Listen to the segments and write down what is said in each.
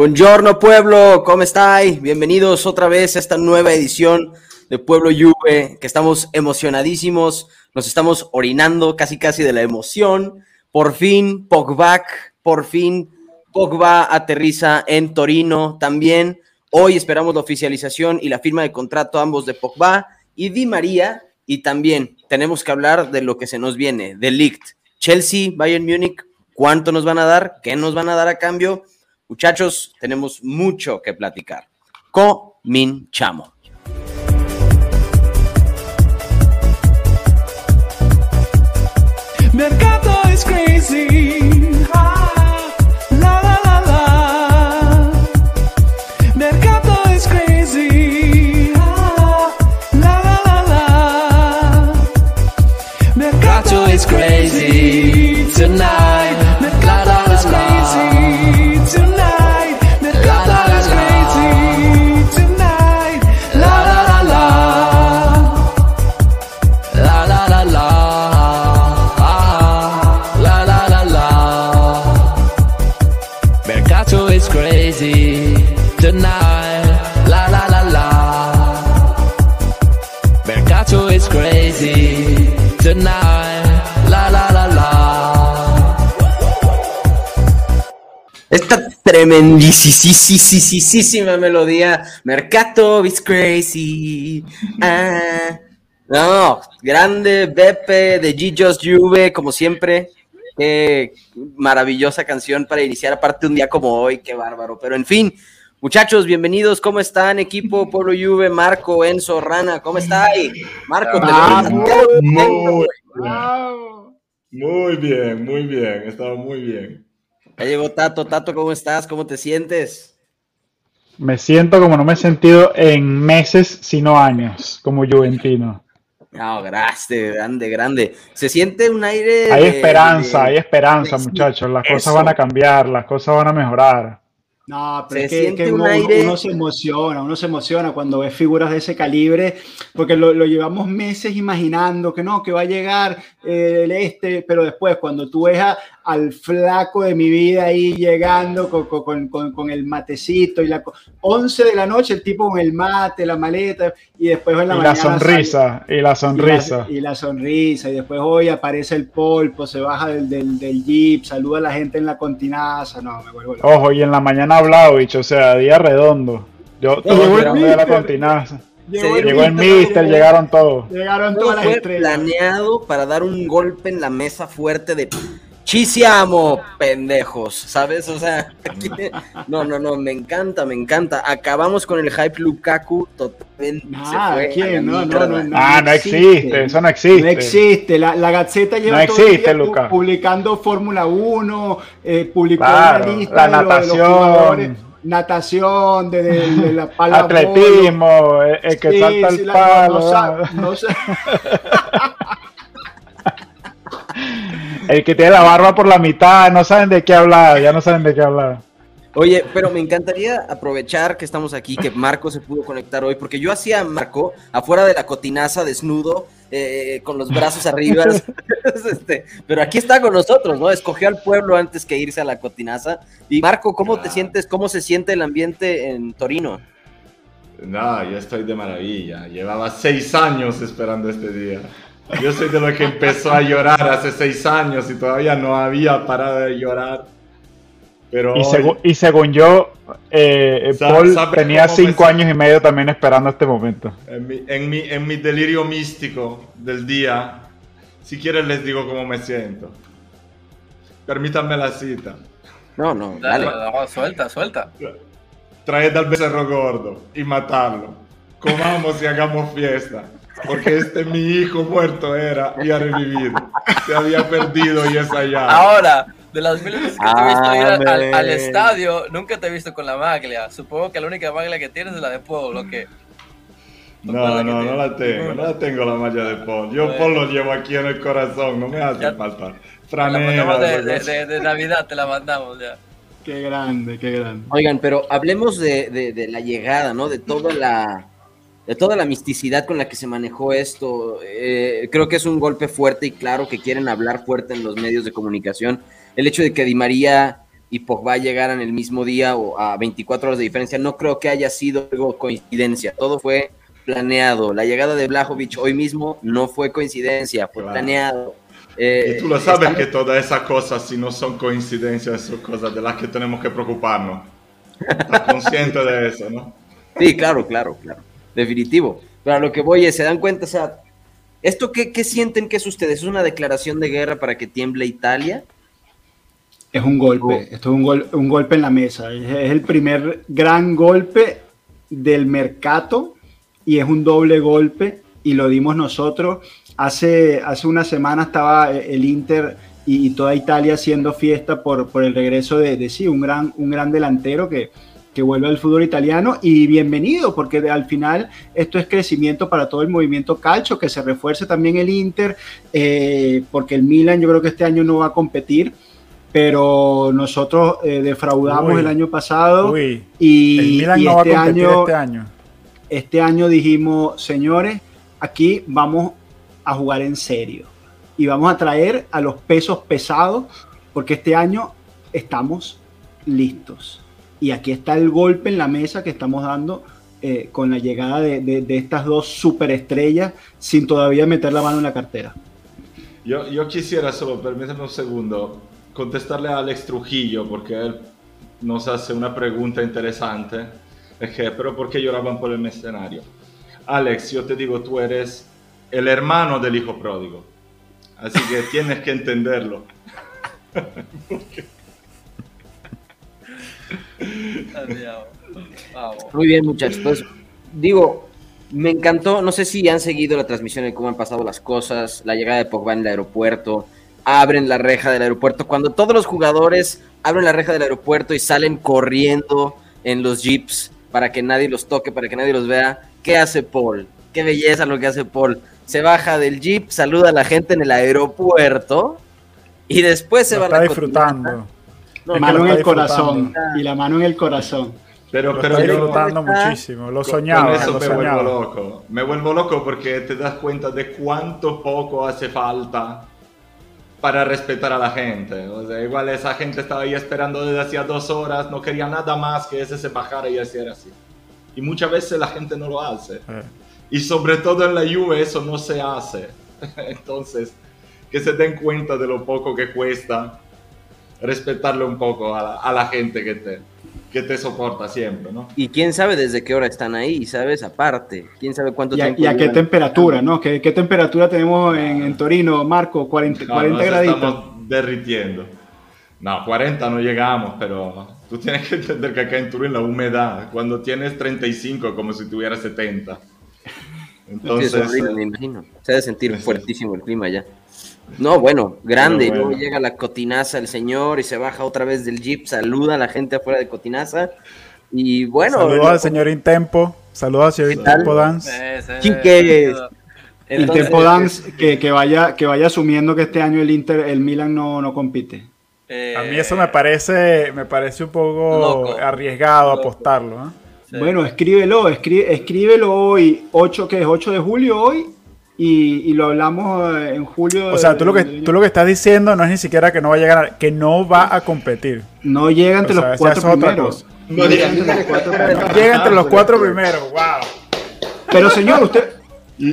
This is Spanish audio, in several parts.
Buongiorno pueblo, ¿cómo estáis? Bienvenidos otra vez a esta nueva edición de Pueblo Juve, que estamos emocionadísimos, nos estamos orinando casi casi de la emoción. Por fin Pogba, por fin Pogba aterriza en Torino también. Hoy esperamos la oficialización y la firma de contrato ambos de Pogba y Di María y también tenemos que hablar de lo que se nos viene, de Ligt. Chelsea, Bayern Múnich, ¿cuánto nos van a dar? ¿Qué nos van a dar a cambio? Muchachos, tenemos mucho que platicar. Cominchamo. Mercato is crazy. Ah, la la la la. Mercato is crazy. Ah, la la la la. Mercato is crazy tonight. Tremendísima melodía, Mercato is crazy. Ah. No, grande Beppe de G Juve, como siempre. Qué maravillosa canción para iniciar, aparte un día como hoy, qué bárbaro. Pero en fin, muchachos, bienvenidos. ¿Cómo están, equipo Pueblo Juve? Marco, Enzo, Rana, ¿cómo estáis? Marco, te contento, Muy. Muy bien, muy bien, estaba muy bien. Ya llegó Tato. Tato, ¿cómo estás? ¿Cómo te sientes? Me siento como no me he sentido en meses, sino años, como juventino. No, gracias, grande, grande. Se siente un aire. Hay de- esperanza, de- hay esperanza, muchachos. Las eso. cosas van a cambiar, las cosas van a mejorar. No, pero Se es que, siente que un uno, aire- uno se emociona, uno se emociona cuando ve figuras de ese calibre, porque lo, lo llevamos meses imaginando que no, que va a llegar eh, el este, pero después cuando tú ves a- al flaco de mi vida ahí llegando con, con- con- con el matecito y la co- 11 de la noche el tipo con el mate, la maleta y después en la Y la mañana sale- sonrisa, y la y sonrisa. la, y la sonrisa, y después hoy aparece el polpo, se baja del, del, del jeep, saluda a la gente en la continaza, no, me vuelvo loco. Ojo, y en la mañana hablado, bicho, o sea, día redondo. Yo Llegó todo el de la mister. continaza. Llegó el Llegó el mister, llegaron todos. Llegaron Todo todas las fue estrellas. planeado para dar un golpe en la mesa fuerte de chisiamo, pendejos, ¿sabes? O sea, aquí- no, no, no, me encanta, me encanta. Acabamos con el hype Lukaku, totalmente Ah, se fue ¿quién? No, no, no, no. Ah, no existe, eso no existe. No existe. La, la Gaceta lleva No todo el existe, día publicando Fórmula 1, eh, publicó Claro, una lista la de, los- de los natación. natación, de, de- de la pala Atletismo, el, el que Sí, salta el palo. no sa- no El que tiene la barba por la mitad, no saben de qué hablar, ya no saben de qué hablar. Oye, pero me encantaría aprovechar que estamos aquí, que Marco se pudo conectar hoy, porque yo hacía a Marco afuera de la cotinaza desnudo, eh, con los brazos arriba, este, pero aquí está con nosotros, ¿no? Escogió al pueblo antes que irse a la cotinaza. Y Marco, ¿cómo te Ah. sientes? ¿Cómo se siente el ambiente en Torino? Nada, yo estoy de maravilla. Llevaba seis años esperando este día. Yo soy de los que empezó a llorar hace seis años y todavía no había parado de llorar. Pero Y, hoy- segu- y según yo, eh, Sa- Paul ¿sabe tenía cinco años y medio también esperando este momento. en, mi, en, mi, en mi delirio místico del día, si quieren les digo cómo me siento. Permítanme la cita. No, no, Dale, dale. no, suelta, suelta. Traed al becerro gordo y matarlo. Comamos y hagamos fiesta. Porque este mi hijo muerto era y ha revivido. Se había perdido y es allá. Ahora, de las mil veces que te he visto ir al, al- estadio, nunca te he visto con la maglia. Supongo que la única maglia que tienes es la de Pueblo, que No, no, no la tengo. No la tengo la malla de Paul. Yo Paul lo llevo aquí en el corazón. No me hace Ya- falta. la Franela. mandamos de, de- de- de Navidad, te la mandamos ya. Qué grande, qué grande. Oigan, pero hablemos de, de- de la llegada, ¿no? De toda la, de toda la misticidad con la que se manejó esto. Eh, creo que es un golpe fuerte y claro que quieren hablar fuerte en los medios de comunicación. El hecho de que Di María y Pogba llegaran el mismo día o a 24 horas de diferencia. No creo que haya sido algo coincidencia. Todo fue planeado. La llegada de Blajovic hoy mismo no fue coincidencia, fue Claro. planeado. Eh, Y tú lo sabes estamos- que todas esas cosas, si no son coincidencias, son cosas de las que tenemos que preocuparnos. Estás consciente de eso, ¿no? Sí, claro, claro, claro. Definitivo. Pero a lo que voy es, ¿se dan cuenta? O sea, ¿esto qué, qué sienten que es ustedes? ¿Es una declaración de guerra para que tiemble Italia? Es un golpe, esto es un, gol- un golpe en la mesa. Es, es el primer gran golpe del mercado y es un doble golpe y lo dimos nosotros. Hace, hace una semana estaba eh, el Inter y, y toda Italia haciendo fiesta por, por el regreso de, de sí, un gran, un gran delantero que, que vuelve al fútbol italiano y bienvenido porque al final esto es crecimiento para todo el movimiento calcio, que se refuerce también el Inter, eh, porque el Milan yo creo que este año no va a competir, pero nosotros eh, defraudamos Uy. el año pasado Uy, y, el Milan y no va a este, año, este año. este año dijimos, señores, aquí vamos a jugar en serio y vamos a traer a los pesos pesados porque este año estamos listos. Y aquí está el golpe en la mesa que estamos dando eh, con la llegada de, de- de estas dos superestrellas sin todavía meter la mano en la cartera. Yo, yo quisiera solo, permíteme un segundo, contestarle a Alex Trujillo, porque él nos hace una pregunta interesante. Es que, pero ¿por qué lloraban por el escenario? Alex, yo te digo, tú eres el hermano del hijo pródigo. Así que tienes que entenderlo. Muy bien, muchachos. Pues digo, me encantó. No sé si han seguido la transmisión de cómo han pasado las cosas. La llegada de Pogba en el aeropuerto. Abren la reja del aeropuerto. Cuando todos los jugadores abren la reja del aeropuerto y salen corriendo en los jeeps para que nadie los toque, para que nadie los vea. ¿Qué hace Paul? Qué belleza lo que hace Paul. Se baja del jeep, saluda a la gente en el aeropuerto y después se Lo va está a la disfrutando. No, mano en el corazón y la mano en el corazón. Pero, Lo pero está yo- disfrutando muchísimo. Lo soñaba, Con eso lo me vuelvo soñaba. loco. Me vuelvo loco porque te das cuenta de cuánto poco hace falta para respetar a la gente. O sea, igual esa gente estaba ahí esperando desde hacía dos horas, no quería nada más que ese se bajara y hiciera así. Y muchas veces la gente no lo hace. Eh, Y sobre todo en la Juve eso no se hace. Entonces, que se den cuenta de lo poco que cuesta respetarle un poco a la, a la gente que te, que te soporta siempre, ¿no? Y quién sabe desde qué hora están ahí, ¿sabes? Aparte, quién sabe cuánto ¿Y a, tiempo. y a qué temperatura, no? ¿Qué, qué temperatura tenemos en, en Torino, Marco? 40, No, 40 nos graditos. estamos derritiendo. No, 40 no llegamos, pero tú tienes que entender que acá en Turín la humedad, cuando tienes 35 como si tuvieras 70. Sí, Entonces, es horrible, me imagino. Se ha de sentir sí, sí. fuertísimo el clima ya. No, bueno, grande. Luego llega la cotinaza el señor y se baja otra vez del jeep, saluda a la gente afuera de cotinaza. Y bueno, Saludos al señor Intempo. Saludos al señor. Intempo Dance. Chiques. El Tempo Dance que, que vaya, que vaya asumiendo que este año el Inter, el Milan no, no compite. eh, A mí eso me parece, me parece un poco Loco. arriesgado Loco. apostarlo. ¿eh? sí. Bueno, escríbelo, escrí- escríbelo hoy, 8, que es 8 de julio hoy, y, y lo hablamos eh, en julio. O sea, tú lo, que, tú lo que estás diciendo no es ni siquiera que no va a llegar, que no va a competir. No llega entre O sea, los cuatro primeros. No llega entre los cuatro primeros. Llega entre los cuatro primeros. ¡Wow! Pero señor, usted,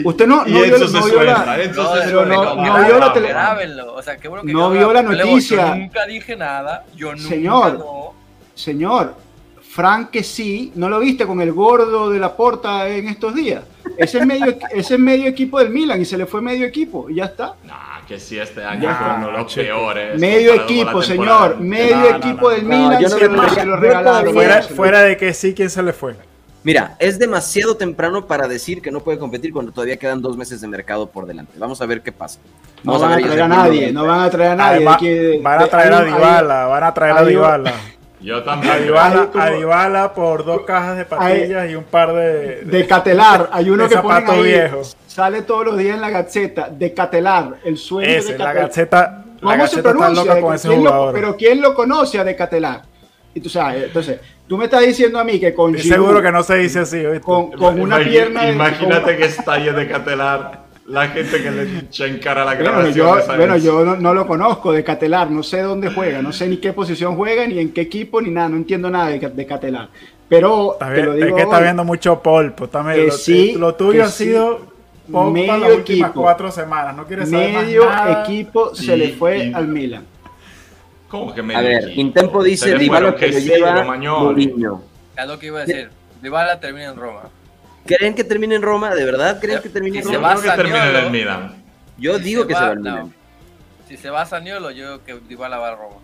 usted no, no vio, la, suelta, Enzo No, se pero suelta. no- no Grábenlo, vio la tele- grábenlo. O sea, qué bueno que No quedó vio la grabado. noticia. Yo nunca dije nada. Yo nunca. Señor. no. Señor, Frank que sí, ¿no lo viste con el gordo de la porta en estos días? Ese es medio, ese es medio equipo del Milan y se le fue medio equipo y ya está. Nah, que sí, este año Ya fue está. uno de los peores. Medio equipo, señor, medio equipo del Milan yo no se, lo, lo regalaron. Fuera, de que sí, ¿quién se le fue? Mira, es demasiado temprano para decir que no puede competir cuando todavía quedan dos meses de mercado por delante. Vamos a ver qué pasa. No van a ver traer a nadie, no van a traer a nadie. Además, hay que- van a traer a Dybala, van a traer a Dybala. Yo también. Dybala, Hay como- a Dybala por dos cajas de patillas y un par de... De Catelar, hay uno de que ponen zapatos ahí, viejos. sale todos los días en la Gaceta, de Catelar, el sueño de Ese, la Catelar. gaceta, la ¿Cómo se gaceta está pronuncia? loca con ese ¿Quién lo- jugador. pero ¿quién lo conoce a De Catelar? Y tú sabes, entonces, tú me estás diciendo a mí que con Giroud- seguro que no se dice así, ¿oíste? con, con una pierna de- Imagínate con- que estalle de Catelar La gente que le echa en cara la Bueno, grabación. yo, bueno, yo no, no lo conozco de Catelar, no sé dónde juega, no sé ni qué posición juega, ni en qué equipo, ni nada, no entiendo nada de, de Catelar. Pero Está te es que está hoy, viendo mucho polpo. Está medio- Que lo, sí, lo tuyo que ha sí. sido Medio las últimas equipo. cuatro semanas. No quieres saber más medio nada. equipo se le fue al Milan. ¿Cómo que A medio ver, equipo? Intempo dice Dybala fueron que lo lleva. Mourinho. Es lo que iba a decir. Dybala termina en Roma. ¿Creen que termine en Roma? ¿De verdad creen que termine en Si Yo se Roma? va creo que termine en el. Milan. Yo Si digo que se va al. Milan. Si se va a Saniolo, yo creo que Dybala va a Roma.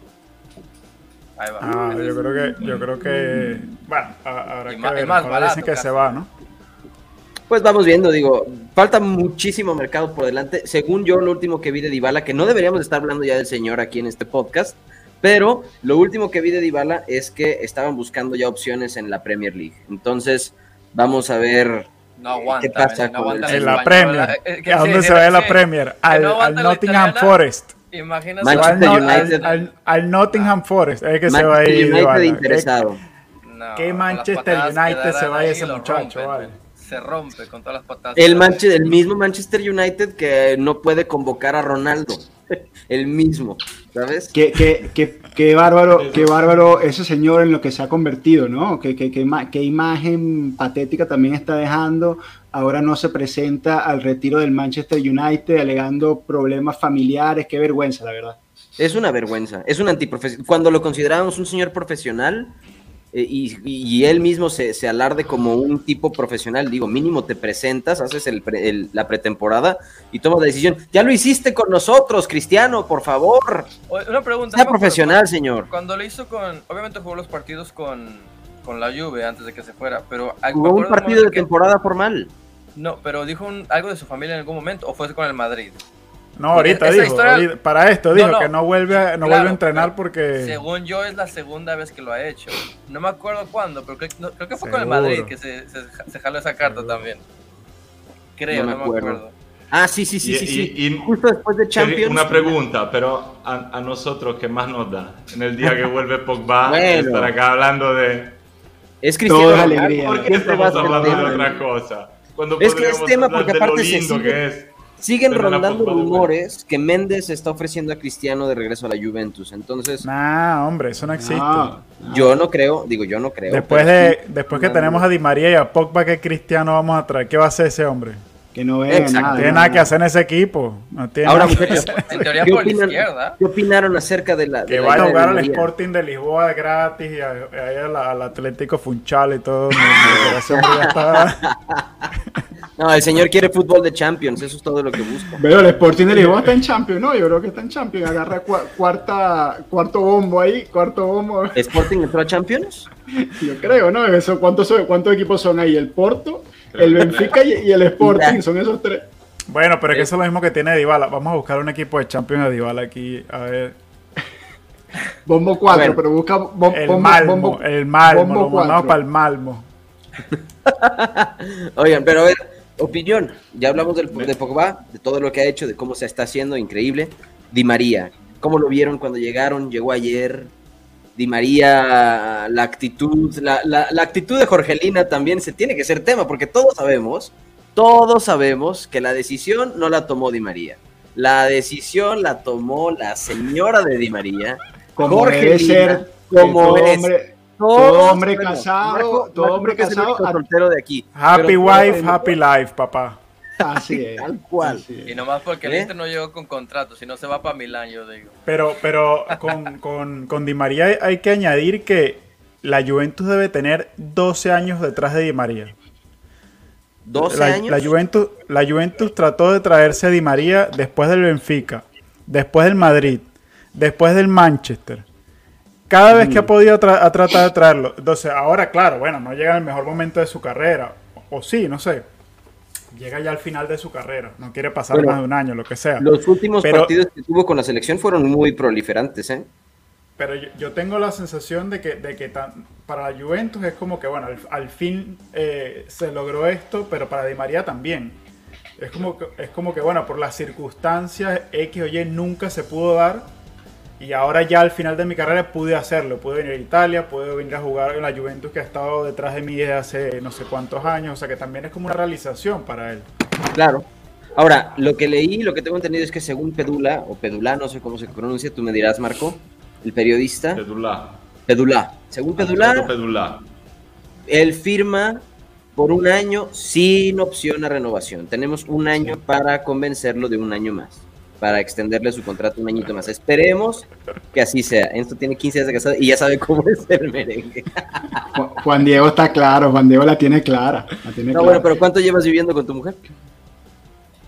Ahí va. Ah, yo creo que, yo creo que, bueno, que más- ver. más Ahora barato dicen que casi. se va, ¿no? Pues vamos viendo, digo, falta muchísimo mercado por delante. Según yo, lo último que vi de Dybala, que no deberíamos estar hablando ya del señor aquí en este podcast, pero lo último que vi de Dybala es que estaban buscando ya opciones en la Premier League. Entonces, vamos a ver. No aguanta. ¿Qué pasa no con el- En la Premier. que ¿A dónde sí, se va la. Premier? Que Al, no al Nottingham. Forest. Imagínate. Manchester al- United. al- al Nottingham Forest. Es que se va a Manchester ir. United Dybala. interesado. No, ¿Qué con las Manchester que United se va a ahí ese muchacho, rompen, vale? Se rompe con todas las patadas. El, que. Manche- el mismo Manchester United que no puede convocar a Ronaldo. El mismo, ¿sabes? Qué, qué, qué, qué bárbaro, qué bárbaro ese señor en lo que se ha convertido, ¿no? Qué, qué, qué, ima- qué imagen patética también está dejando. Ahora no se presenta al retiro del Manchester United alegando problemas familiares. Qué vergüenza, la verdad. Es una vergüenza, es un antiprofesional. Cuando lo considerábamos un señor profesional y, y él mismo se, se alarde como un tipo profesional, digo, mínimo te presentas, haces el pre- el- la pretemporada y tomas la decisión. Ya lo hiciste con nosotros, Cristiano, por favor. Una pregunta. Sea no profesional, señor. Cuando lo hizo con. Obviamente jugó los partidos con, con la Juve antes de que se fuera. Pero me Jugó un partido de que- temporada formal. No, pero dijo un- algo de su familia en algún momento. ¿O fue con el Madrid? No, ahorita dijo. historia- ahorita- para esto No, dijo no. que no vuelve, a- no Claro, vuelve a entrenar porque. Según yo, es la segunda vez que lo ha hecho. No me acuerdo cuándo, pero creo, no, creo que fue con el Seguro. Madrid que se, se, se jaló esa carta Seguro. también. Creo, No no me me acuerdo. acuerdo. Ah, sí, sí, sí, Y- sí, y- sí. y- Justo después de Champions. Una pregunta, pero a, a nosotros, ¿qué más nos da? En el día que vuelve Pogba, Bueno. estar acá hablando de... Es Cristiano Ronaldo, alegría. ¿Por qué estamos hablando de otra cosa? Cuando Es que es tema porque aparte se lindo sigue- que es. Siguen a rondando rumores que Méndez está ofreciendo a Cristiano de regreso a la Juventus. Entonces, Nah, hombre, eso no existe. No, yo no creo, digo, yo no creo. Después pero de, sí, después que no, tenemos a Di María y a Pogba, que Cristiano vamos a traer? ¿Qué va a hacer ese hombre? que no venga Exacto. nada. No tiene nada, que hacer en ese equipo. No tiene Ahora, nada que hacer. En teoría ¿qué por la opinan- izquierda. ¿Qué opinaron acerca de la. de Que la vaya a jugar al? Sporting de Lisboa gratis y a- al, al Atlético Funchal y todo. Mi- mi ya está- No, el señor quiere fútbol de Champions, eso es todo lo que busco. Pero el Sporting de Lisboa está en Champions, ¿no? Yo creo que está en Champions. Agarra cua- cuarta, cuarto bombo ahí, cuarto bombo. ¿Sporting entró a Champions? Yo creo, ¿no? Eso, ¿cuántos, son- ¿Cuántos equipos son ahí? El Porto, el Benfica y, y el Sporting. Son esos tres. Bueno, pero es que eso es lo mismo que tiene Dybala. Vamos a buscar un equipo de Champions de Dybala aquí. A ver. Bombo 4, Bueno, pero busca bom- El bombo, Malmo, bombo- el Malmo. bombo Lo mandamos para el Malmo. Oigan, pero a ver, opinión. Ya hablamos del, de Pogba, de todo lo que ha hecho, de cómo se está haciendo, increíble. Di María, ¿cómo lo vieron cuando llegaron? Llegó ayer. Di María, la actitud, la, la- la actitud de Jorgelina también se tiene que ser tema, porque todos sabemos, todos sabemos que la decisión no la tomó Di María. La decisión la tomó la señora de Di María. Como debe Jorgelina, ser, como hombre, Todo hombre casado, todo Marco hombre casado, soltero de aquí. Happy Pero- wife, happy life, papá. así es. Tal cual. así es. Y nomás porque el ¿Eh? Inter no llegó con contrato, si no se va para Milán, yo digo. Pero, pero con, con, con Di María hay- hay que añadir que la Juventus debe tener 12 años detrás de Di María. 12 la, años. la Juventus, la Juventus trató de traerse a Di María después del Benfica, después del Madrid, después del Manchester. Cada vez que ha podido tra- ha tratado de traerlo. Entonces, ahora, claro, bueno, no llega en el mejor momento de su carrera. O, o sí, no sé. Llega ya al final de su carrera. No quiere pasar Bueno, más de un año, lo que sea. Los últimos Pero- partidos que tuvo con la selección fueron muy proliferantes, ¿eh? Pero yo, yo tengo la sensación de que, de que tan- para la Juventus es como que, bueno, al, al fin eh, se logró esto, pero para Di María también. Es como, que, es como que, bueno, por las circunstancias X o Y nunca se pudo dar. Y ahora ya al final de mi carrera pude hacerlo. Pude venir a Italia, pude venir a jugar en la Juventus que ha estado detrás de mí desde hace no sé cuántos años. O sea que también es como una realización para él. Claro. Ahora, lo que leí, lo que tengo entendido es que según Pedula, o Pedula, no sé cómo se pronuncia, tú me dirás, Marco, el periodista. Pedula. Pedula. Según Pedula, Pedula. él firma por un año sin opción a renovación. Tenemos un año para convencerlo de un año más, para extenderle su contrato un añito más. Esperemos que así sea. Esto tiene 15 días de casado y ya sabe cómo es el merengue. Ju- Juan Diego está claro, Juan Diego la tiene clara. La tiene No, clara. bueno, pero ¿cuánto llevas viviendo con tu mujer?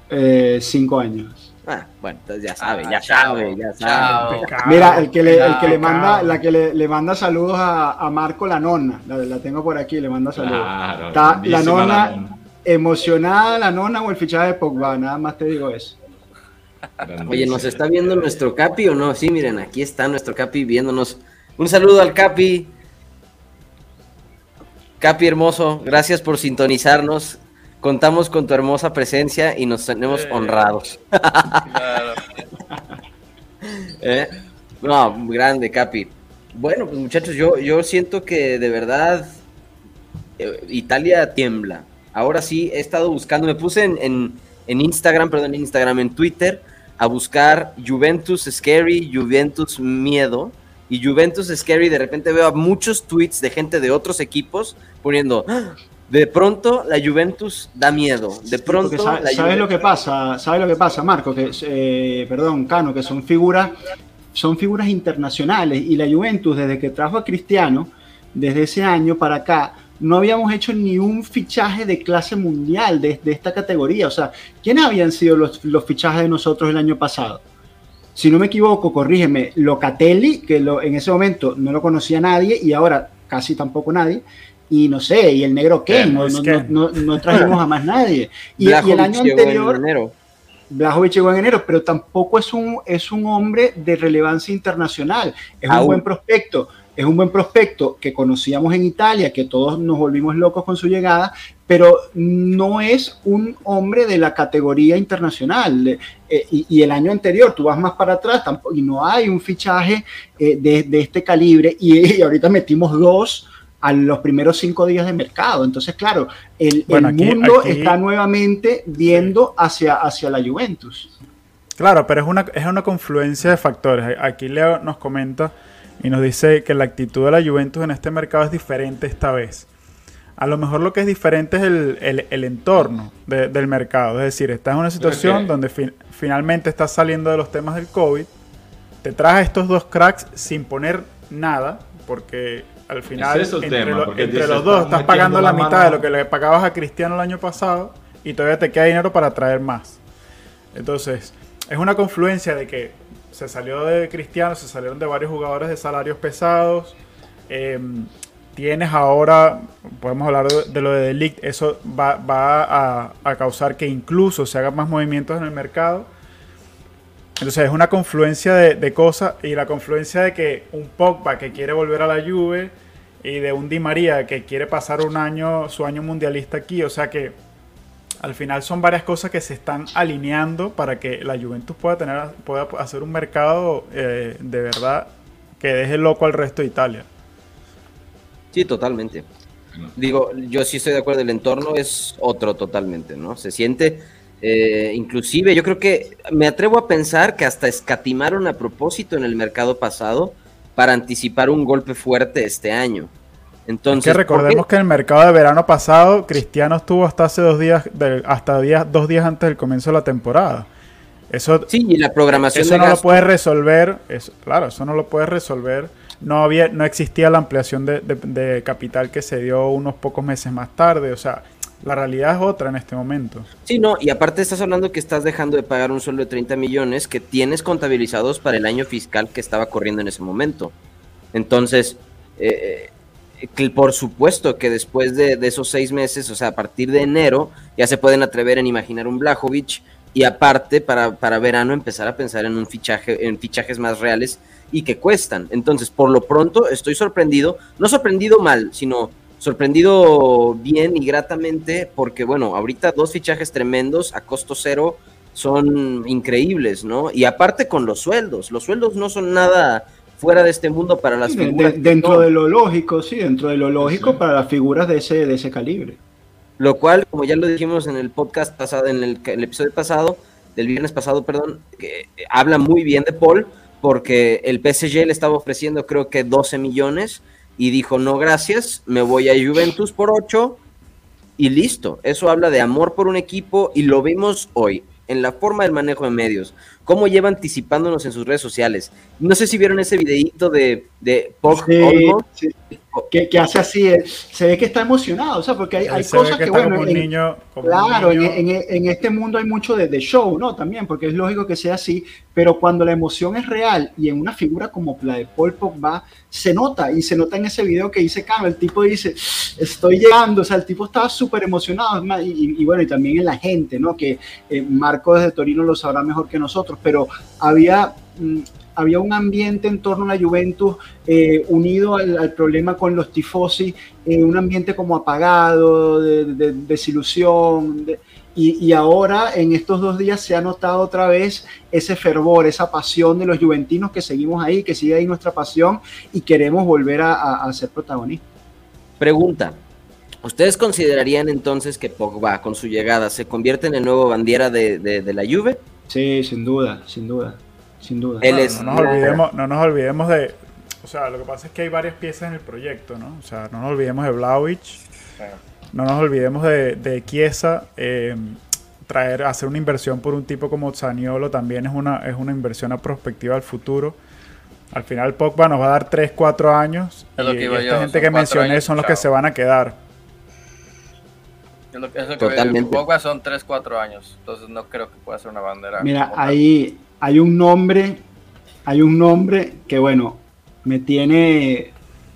Eh, cinco años. Ah, bueno, entonces ya sabe, Ah, ya chao, sabe, ya sabe. chao. Pecado, Mira, el que le, el que le manda, la que le, le manda saludos a, a Marco la nonna, la, la tengo por aquí, le manda saludos. Claro, Está la nonna nonna. emocionada, la nonna o el fichaje de Pogba, nada más te digo eso. Oye, ¿nos está viendo nuestro Capi o no? Sí, miren, aquí está nuestro Capi viéndonos. Un saludo al Capi. Capi hermoso, gracias por sintonizarnos. Contamos con tu hermosa presencia y nos tenemos Eh. honrados. Claro. ¿Eh? No, grande, Capi. Bueno, pues muchachos, yo, yo siento que de verdad eh, Italia tiembla. Ahora sí, he estado buscando, me puse en, en, en Instagram, perdón, en Instagram, en Twitter, a buscar Juventus Scary, Juventus Miedo. Y Juventus Scary, de repente veo muchos tweets de gente de otros equipos poniendo, "Ah, de pronto la Juventus da miedo, de pronto la ¿Sabes lo que pasa? ¿Sabes lo que pasa, Marco? Que, eh, perdón, Cano, que son figuras, son figuras internacionales y la Juventus, desde que trajo a Cristiano, desde ese año para acá, no habíamos hecho ni un fichaje de clase mundial de, de esta categoría. O sea, ¿quiénes habían sido los, los fichajes de nosotros el año pasado? Si no me equivoco, corrígeme, Locatelli, que lo- en ese momento no lo conocía nadie y ahora casi tampoco nadie. Y no sé, y el negro Ken, no, no, Ken. no- no- no trajimos a más nadie. Y, y el año en anterior, enero. Blajovic llegó en enero, pero tampoco es un, es un hombre de relevancia internacional. Es un buen prospecto. Es un buen prospecto que conocíamos en Italia, que todos nos volvimos locos con su llegada, pero no es un hombre de la categoría internacional. Eh, y, y el año anterior, tú vas más para atrás tampoco, y no hay un fichaje eh, de, de este calibre. Y, y ahorita metimos dos a los primeros cinco días de mercado. Entonces, claro, el, Bueno, el aquí- mundo aquí- está nuevamente viendo hacia, hacia la Juventus. Claro, pero es una, es una confluencia de factores. Aquí Leo nos comenta y nos dice que la actitud de la Juventus en este mercado es diferente esta vez. A lo mejor lo que es diferente es el, el- el entorno de- del mercado. Es decir, estás en una situación donde fin- finalmente estás saliendo de los temas del COVID. Te traes estos dos cracks sin poner nada, porque al final Es entre, tema, lo- porque entre los dos estás pagando la la mitad mano- de lo que le pagabas a Cristiano el año pasado y todavía te queda dinero para traer más. Entonces, es una confluencia de que se salió de Cristiano, se salieron de varios jugadores de salarios pesados. eh, tienes ahora, podemos hablar de, lo de Delict, eso va, va a, a causar que incluso se hagan más movimientos en el mercado. Entonces es una confluencia de, de cosas y la confluencia de que un Pogba que quiere volver a la Juve y de un Di María que quiere pasar un año, su año mundialista aquí, o sea que al final son varias cosas que se están alineando para que la Juventus pueda tener pueda hacer un mercado eh, de verdad que deje loco al resto de Italia. Sí, totalmente. Digo, yo sí estoy de acuerdo, el entorno es otro totalmente, ¿no? Se siente, eh, inclusive, yo creo que me atrevo a pensar que hasta escatimaron a propósito en el mercado pasado para anticipar un golpe fuerte este año. Entonces, que recordemos que en el mercado de verano pasado Cristiano estuvo hasta hace dos días, de- hasta días, dos días antes del comienzo de la temporada. Eso, Sí, y la programación eso de no lo puedes resolver, eso, claro, eso no lo puedes resolver. No había, no existía la ampliación de, de- de capital que se dio unos pocos meses más tarde. O sea, la realidad es otra en este momento. Sí, no, y aparte estás hablando que estás dejando de pagar un sueldo de 30 millones que tienes contabilizados para el año fiscal que estaba corriendo en ese momento. Entonces, eh, eh, por supuesto que después de, esos seis meses, o sea, a partir de enero, ya se pueden atrever en imaginar un Blajovic y aparte para, para verano empezar a pensar en un fichaje, en fichajes más reales y que cuestan. Entonces, por lo pronto estoy sorprendido, no sorprendido mal, sino sorprendido bien y gratamente porque, bueno, ahorita dos fichajes tremendos a costo cero son increíbles, ¿no? Y aparte con los sueldos, los sueldos no son nada fuera de este mundo para las Sí, figuras. de- dentro de lo lógico, sí, dentro de lo lógico Sí. para las figuras de ese, de ese calibre. lo cual, como ya lo dijimos en el podcast pasado, en el, el episodio pasado, del viernes pasado, perdón, que eh, habla muy bien de Paul, porque el PSG le estaba ofreciendo creo que 12 millones y dijo, no, gracias, me voy a Juventus por 8 y listo. Eso habla de amor por un equipo y lo vimos hoy en la forma del manejo de medios, cómo lleva anticipándonos en sus redes sociales. No sé si vieron ese videíto de, de Pog Sí, Olmo. sí. Que, que hace así, eh, se ve que está emocionado, o sea, porque hay, hay Se ve cosas que, está bueno, en- niño, Claro, en, niño. en- en este mundo hay mucho de, de show, ¿no? También, porque es lógico que sea así, pero cuando la emoción es real y en una figura como la de Paul Pogba, se nota, y se nota en ese video que dice Cano, el tipo dice, estoy llegando, o sea, el tipo estaba súper emocionado, es más, y, y- y bueno, y también en la gente, ¿no? Que eh, Marco desde Torino lo sabrá mejor que nosotros, pero había... mm, había un ambiente en torno a la Juventus eh, unido al, al problema con los tifosi, eh, un ambiente como apagado, de, de- desilusión, de- y, y ahora en estos dos días se ha notado otra vez ese fervor, esa pasión de los juventinos que seguimos ahí, que sigue ahí nuestra pasión y queremos volver a, a- a ser protagonistas. Pregunta. ¿Ustedes considerarían entonces que Pogba, con su llegada, se convierte en el nuevo bandiera de, de- de la Juve? Sí, sin duda, sin duda, sin duda. Él No, es- no nos olvidemos, no nos olvidemos de. O sea, lo que pasa es que hay varias piezas en el proyecto, ¿no? O sea, no nos olvidemos de Vlaovic, no nos olvidemos de, de Chiesa. eh, traer, hacer una inversión por un tipo como Zaniolo también es una, es una inversión a perspectiva al futuro. Al final Pogba nos va a dar 3, 4 años. Es lo y, que y iba esta yo, gente que mencioné años, son los chao. que se van a quedar. Es lo, es lo que Totalmente. Pogba son 3, 4 años. Entonces no creo que pueda ser una bandera. Mira, tal. Hay, un nombre, hay un nombre que bueno, me tiene,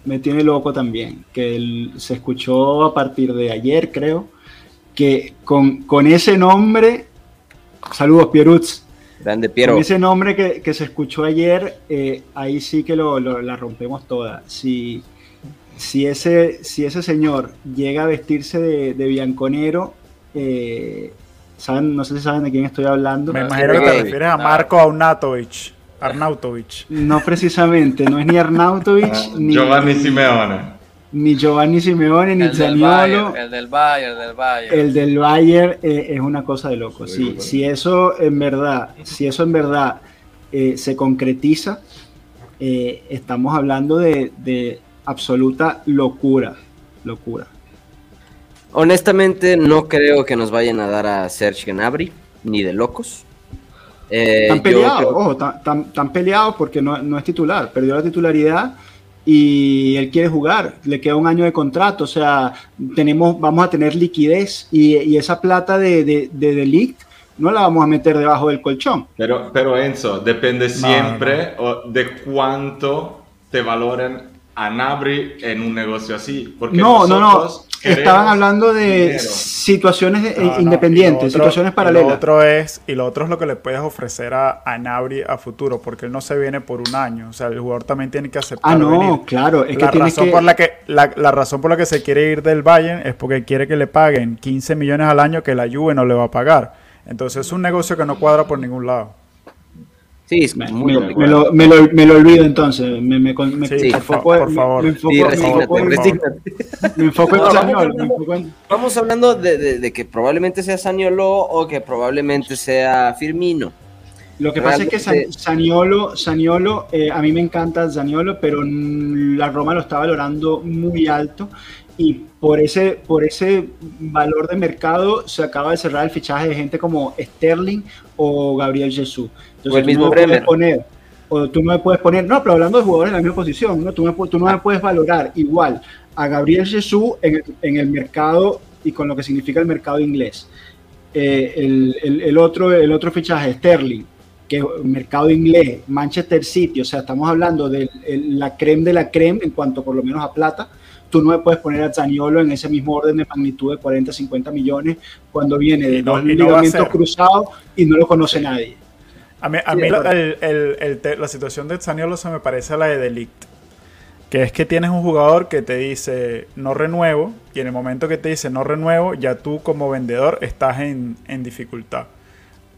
me tiene loco también, que el- se escuchó a partir de ayer, creo, que con, con ese nombre, saludos Pierutz, Grande Piero. con ese nombre que, que se escuchó ayer, eh, ahí sí que lo, lo- la rompemos toda. Si, si, ese, si ese señor llega a vestirse de, de bianconero, eh, ¿saben? no sé si saben de quién estoy hablando. Me Ah, imagino que te refieres a. Marco Arnautovic. Arnautovic. No precisamente, no es ni Arnautovic, ni, Giovanni Simeone. ni Giovanni Simeone, ni El del Zaniolo. Bayern, el del Bayern, el del Bayern. El del Bayern eh, es una cosa de loco. Sí, Si, bueno. si eso en verdad, si eso en verdad eh, se concretiza, eh, estamos hablando de, de absoluta locura. Locura. Honestamente, no creo que nos vayan a dar a Serge Gnabry, ni de locos. Eh, peleados, creo- ojo, tan, tan- tan peleados porque no, no es titular, perdió la titularidad y él quiere jugar, le queda un año de contrato, o sea, tenemos, vamos a tener liquidez y, y esa plata de, de, de Delict no la vamos a meter debajo del colchón. Pero, pero Enzo, depende siempre de cuánto te valoren a Nabri en un negocio así. Porque No, no, no. nosotros Estaban hablando de dinero. situaciones de- No, no, independientes, otro- situaciones paralelas. Lo otro es, y lo otro es lo que le puedes ofrecer a, a Nabri a futuro, porque él no se viene por un año. O sea, el jugador también tiene que aceptar ah, no, venir. claro, es la, razón que... por la, que la, la razón por la que se quiere ir del Bayern es porque quiere que le paguen 15 millones al año que la Juve no le va a pagar. Entonces es un negocio que no cuadra por ningún lado. Sí, es Me, muy me- complicado. me lo, me lo- me lo olvido entonces. Me, me, me- Sí, me por enfoco, favor. me enfoco- Sí, resígnate, en- resígnate. me enfoco en No, Zaniolo, vamos hablando de, de- de que probablemente sea Saniolo o que probablemente sea Firmino. Lo que pasa es que San- Realmente- Zaniolo, Zaniolo, eh, a mí me encanta Zaniolo, pero la Roma lo está valorando muy alto y por ese, por ese valor de mercado se acaba de cerrar el fichaje de gente como Sterling o Gabriel Jesús. Entonces, O el tú mismo no me puedes Bremer. poner, o tú no me puedes poner, no, pero hablando de jugadores en la misma posición, ¿no? tú, me tú no me puedes valorar igual a Gabriel Jesús en el, en el mercado y con lo que significa el mercado inglés. Eh, el, el- el otro, el otro fichaje, Sterling, que es mercado inglés, Manchester City, o sea, estamos hablando de el- la creme de la creme en cuanto por lo menos a plata. Tú no me puedes poner a Zaniolo en ese mismo orden de magnitud de 40, 50 millones cuando viene de no- dos no ligamentos ser. cruzados y no lo conoce nadie. A mí, a Sí, mí la, acuerdo. el- el- el te- la situación de Zaniolo se me parece a la de Delict. Que es que tienes un jugador que te dice no renuevo y en el momento que te dice no renuevo, ya tú como vendedor estás en, en dificultad.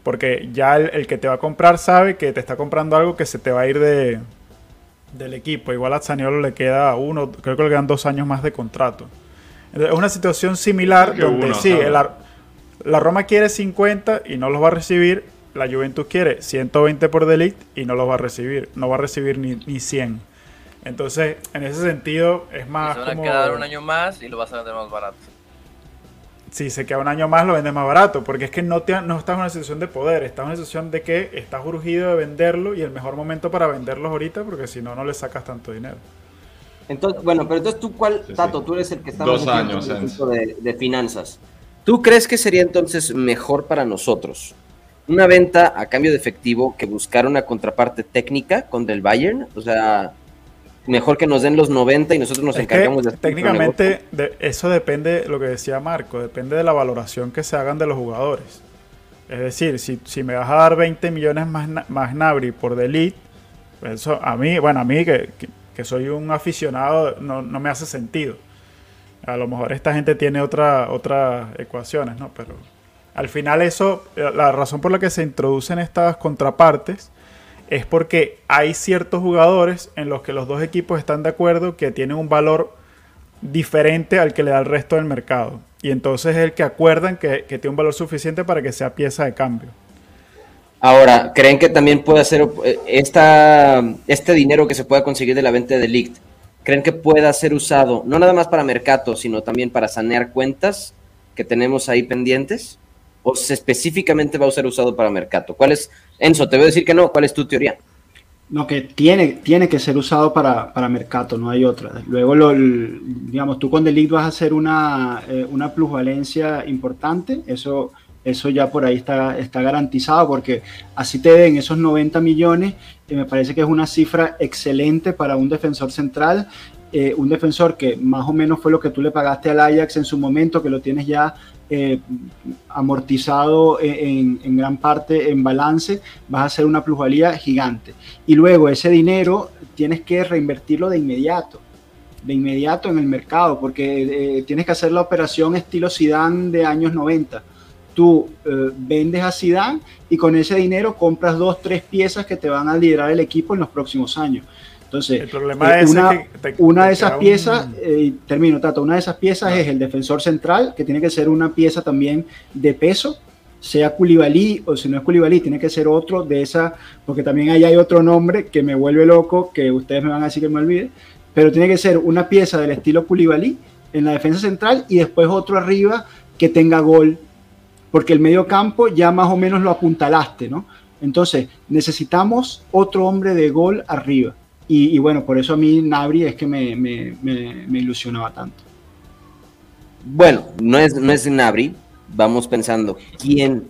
Porque ya el, el que te va a comprar sabe que te está comprando algo que se te va a ir de, del equipo. Igual a Zaniolo le queda uno, creo que le quedan dos años más de contrato. Entonces, es una situación similar donde uno, sí, la Roma quiere 50 y no los va a recibir, la Juventus quiere 120 por Delict y no los va a recibir, no va a recibir ni, ni 100. Entonces, en ese sentido, es Y más se van a como... quedar un año más y lo vas a vender más barato. Si se queda un año más, lo vendes más barato, porque es que no, te, no estás en una situación de poder, estás en una situación de que estás urgido de venderlo y el mejor momento para venderlos ahorita, porque si no, no le sacas tanto dinero. Entonces, bueno, pero entonces tú, ¿cuál, Sí, Tato? sí. Tú eres el que está Dos años, en el de, de finanzas. ¿Tú crees que sería entonces mejor para nosotros una venta a cambio de efectivo que buscar una contraparte técnica contra el Bayern? O sea, mejor que nos den los 90 y nosotros nos Es que encargamos de nuestro negocio. técnicamente de- eso depende, lo que decía Marco, depende de la valoración que se hagan de los jugadores. Es decir, si, si me vas a dar 20 millones más, más Nabri por Delete, pues eso a mí, bueno, a mí que, que- que soy un aficionado, no, no me hace sentido. A lo mejor esta gente tiene otra, otras ecuaciones, ¿no? Pero al final eso, eh, la razón por la que se introducen estas contrapartes es porque hay ciertos jugadores en los que los dos equipos están de acuerdo que tienen un valor diferente al que le da el resto del mercado. Y entonces es el que acuerdan que, tiene un valor suficiente para que sea pieza de cambio. Ahora, ¿creen que también puede ser eh, esta, este dinero que se pueda conseguir de la venta de Ligt? ¿Creen que pueda ser usado no nada más para Mercato, sino también para sanear cuentas que tenemos ahí pendientes? ¿O específicamente va a ser usado para Mercato? ¿Cuál es, Enzo, te voy a decir que no, ¿cuál es tu teoría? No, que tiene, tiene que ser usado para, para Mercato, no hay otra. Luego, lo, digamos, tú con Delict vas a hacer una, eh, una plusvalencia importante, eso, eso ya por ahí está, está garantizado, porque así te den esos 90 millones, y me parece que es una cifra excelente para un defensor central, eh, un defensor que más o menos fue lo que tú le pagaste al Ajax en su momento, que lo tienes ya eh, amortizado en, gran parte en balance, vas a hacer una plusvalía gigante. Y luego ese dinero tienes que reinvertirlo de inmediato, de inmediato en el mercado, porque eh, tienes que hacer la operación estilo Zidane de años 90. Tú vendes a Zidane y con ese dinero compras dos, tres piezas que te van a liderar el equipo en los próximos años. Entonces, El problema eh, es una, que te- una te de esas queda un- piezas, eh, termino, Tato, una de esas piezas es el defensor central, que tiene que ser una pieza también de peso, sea Culibalí o si no es Culibalí, tiene que ser otro de esa, porque también ahí hay otro nombre que me vuelve loco, que ustedes me van a decir que me olvide, pero tiene que ser una pieza del estilo Culibalí en la defensa central y después otro arriba que tenga gol, porque el medio campo ya más o menos lo apuntalaste, ¿no? Entonces, necesitamos otro hombre de gol arriba. Y, y bueno, por eso a mí Nabri es que me, me- me- me ilusionaba tanto. Bueno, no es, no es Nabri. Vamos pensando, ¿quién?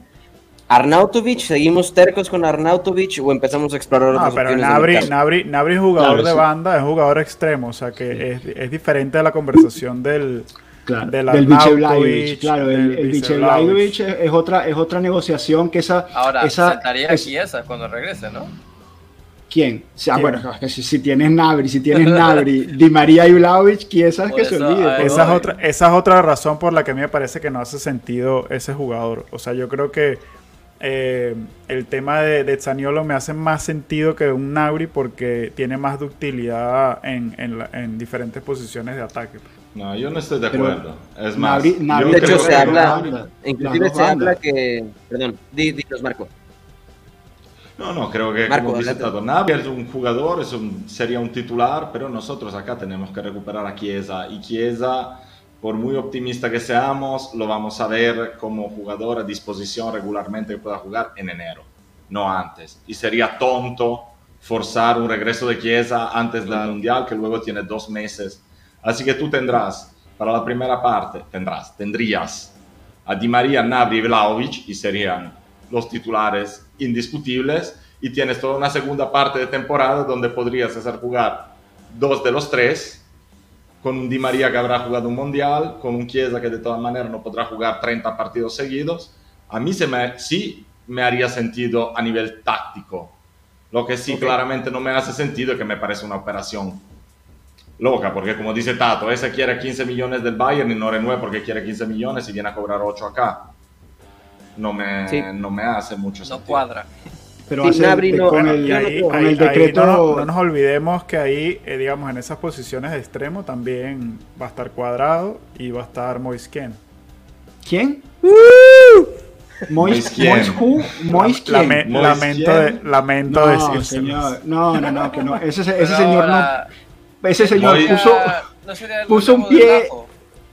¿Arnautovic? ¿Seguimos tercos con Arnautovic o empezamos a explorar No, otras pero opciones de Nabri? Nabri, Nabri es jugador Claro, de sí. banda, es jugador extremo, o sea que es, es diferente de la conversación del, Claro, del del claro, el, del el es otra, es otra negociación que esa... Ahora, esa sentaría es- aquí esa cuando regrese, ¿no? ¿Quién? O sea, ¿Quién? bueno, es que si, si tienes Nabri, si tienes Nabri, Di María y Vlahovic, ¿quién sabes Por que se olvide? Esa es, otra, esa es otra razón por la que a mí me parece que no hace sentido ese jugador. O sea, yo creo que eh, el tema de, de Zaniolo me hace más sentido que un Nabri porque tiene más ductilidad en, en la- en diferentes posiciones de ataque. No, yo no estoy de Pero acuerdo. Es más, Nabri- Nabri- yo De hecho, se habla, inclusive se habla que, perdón, di, dinos, Marco. No, no, creo que Marco, como dice. Tato, es un jugador, es un- sería un titular, pero nosotros acá tenemos que recuperar a Chiesa. Y Chiesa, por muy optimista que seamos, lo vamos a ver como jugador a disposición regularmente que pueda jugar en enero, no antes. Y sería tonto forzar un regreso de Chiesa antes del Mundial, que luego tiene dos meses. Así que tú tendrás, para la primera parte, tendrás, tendrías a Di María, Nabri y Vlahovic y serían los titulares indiscutibles y tienes toda una segunda parte de temporada donde podrías hacer jugar dos de los tres con un Di María que habrá jugado un mundial, con un Chiesa que de todas maneras no podrá jugar 30 partidos seguidos. A mí se me, sí me haría sentido a nivel táctico. Lo que sí claramente no me hace sentido es que me parece una operación loca, porque como dice Tato, ese quiere 15 millones del Bayern y no renueva porque quiere 15 millones y viene a cobrar 8 acá. No me, Sí. no me hace mucho No sentido. cuadra. pero no- con no, el, Y ahí, con ahí- el ahí decreto. no, nos- no nos olvidemos que ahí, eh, digamos, en esas posiciones de extremo también va a estar Cuadrado y va a estar Moisken. ¿Quién? Mois, Mois quién? Mois who? Mois quién? Lame- lamento de, lamento No, señor. No, no, no, que no. Ese, ese señor no. Ese señor puso, no puso un pie- Lajo,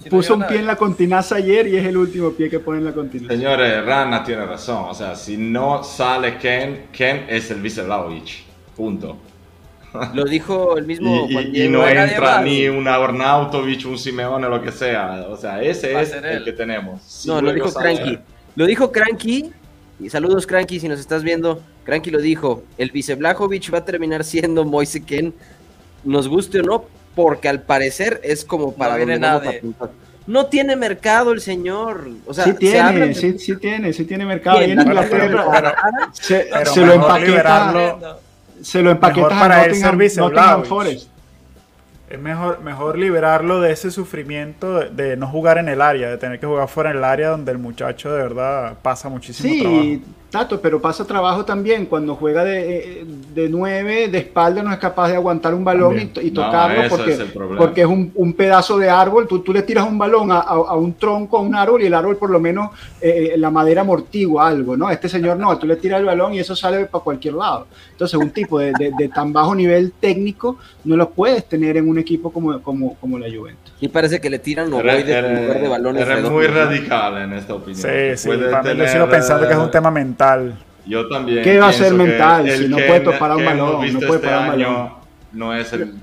si no puso un pie en la continaza ayer y es el último pie que pone en la continaza. Señores, Rana tiene razón. O sea, si no sale Ken, Ken es el vice Vlahovic. Punto. Lo dijo el Y, mismo y- y Diego. no entra ni un Arnautovic, un Simeone, lo que sea. O sea, ese Va es el él. que tenemos. Si No, lo dijo sale- Cranky. Lo dijo Cranky. Y saludos, Cranky, si nos estás viendo. Cranky lo dijo. El vice Blajovic va a terminar siendo Moise Ken, nos guste o no, porque al parecer es como para viene donde vamos a nadie. apuntar. No tiene mercado el señor. O sea, sí se habla tiene, de- sí, sí tiene, sí tiene mercado. En Inglaterra pero- se, pero se lo empaqueta, liberarlo. se lo empaqueta para él Nottingham, ser vice Nottingham Vlahovic. Forest. Es mejor, mejor liberarlo de ese sufrimiento de, de no jugar en el área, de tener que jugar fuera del área donde el muchacho de verdad pasa muchísimo trabajo. Tato, pero pasa trabajo también. Cuando juega de, de nueve, de espalda, no es capaz de aguantar un balón y, tocarlo porque, es porque un, un pedazo de árbol. Tú, tú le tiras un balón a, a- a un tronco, a un árbol, y el árbol por lo menos eh, la madera amortigua algo, ¿no? Este señor no, tú le tiras el balón y eso sale para cualquier lado. Entonces, un tipo de, de- de tan bajo nivel técnico no lo puedes tener en un equipo como, como, como la Juventus. Y parece que le tiran ovoides en lugar de balones eres muy radical en esta opinión. Sí, sí, Puede también yo sigo pensando que es un eh, tema mental. Yo también. ¿Qué va a ser mental si no puede parar un balón, no puede este parar un balón? No es el.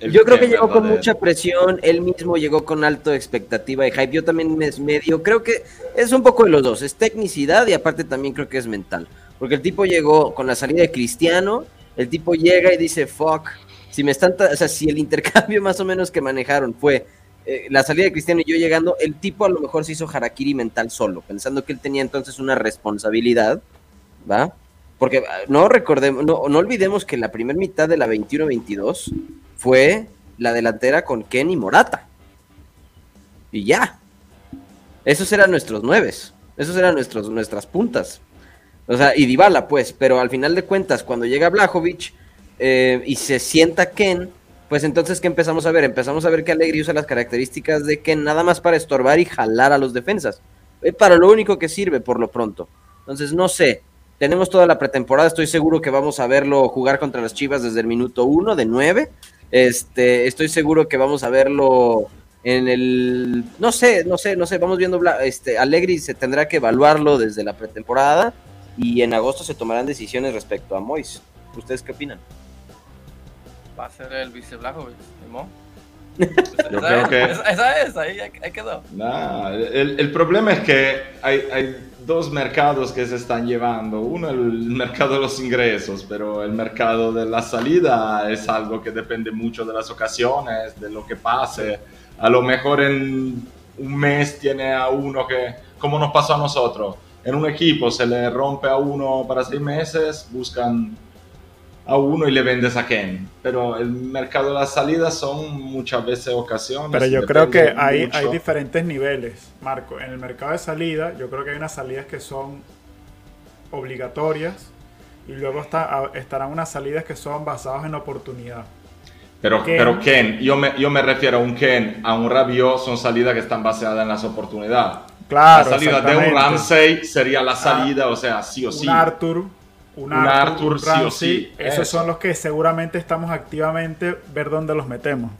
el Yo creo que llegó con mucha presión, él mismo llegó con alto expectativa y hype. Yo también es medio, creo que es un poco de los dos, es tecnicidad y aparte también creo que es mental. Porque el tipo llegó con la salida de Cristiano, el tipo llega y dice, fuck, si me están, o sea, si el intercambio más o menos que manejaron fue eh, la salida de Cristiano y yo llegando, el tipo a lo mejor se hizo harakiri mental solo, pensando que él tenía entonces una responsabilidad, ¿va? Porque ah, no recordemos, no, no olvidemos que la primera mitad de la 21-22 fue la delantera con Ken y Morata. Y ya. Esos eran nuestros nueves. Esos eran nuestros, nuestras puntas. O sea, y Dybala, pues. Pero al final de cuentas, cuando llega Blajovic eh, y se sienta Ken, pues entonces, ¿qué empezamos a ver? Empezamos a ver que Allegri usa las características de Ken nada más para estorbar y jalar a los defensas. Es para lo único que sirve por lo pronto. Entonces, no sé. Tenemos toda la pretemporada. Estoy seguro que vamos a verlo jugar contra las Chivas desde el minuto uno de nueve. Este, estoy seguro que vamos a verlo en el, no sé, no sé, no sé, vamos viendo, este, Allegri se tendrá que evaluarlo desde la pretemporada y en agosto se tomarán decisiones respecto a Mois. ¿Ustedes qué opinan? Va a ser el vice Blajovic. Yo creo que- Esa, esa es, ahí, ahí quedó. Nah, el, el problema es que hay, hay dos mercados que se están llevando. Uno, el mercado de los ingresos, pero el mercado de la salida es algo que depende mucho de las ocasiones, de lo que pase. A lo mejor en un mes tiene a uno que, como nos pasó a nosotros, en un equipo se le rompe a uno para seis meses, buscan a uno y le vendes a Ken. Pero el mercado de las salidas son muchas veces ocasiones. Pero yo creo que hay, mucho. hay diferentes niveles, Marco. En el mercado de salida, yo creo que hay unas salidas que son obligatorias y luego está, estarán unas salidas que son basadas en oportunidad. Pero Ken. pero Ken, yo me, yo me refiero a un Ken, a un Rabiot, son salidas que están basadas en las oportunidades. Claro, la salida de un. Ah, Ramsey sería la salida, o sea, sí o sí. Un Arthur, un Un Arthur, Arthur, sí o Ramsey, sí, esos eso. son los que seguramente estamos activamente ver dónde los metemos.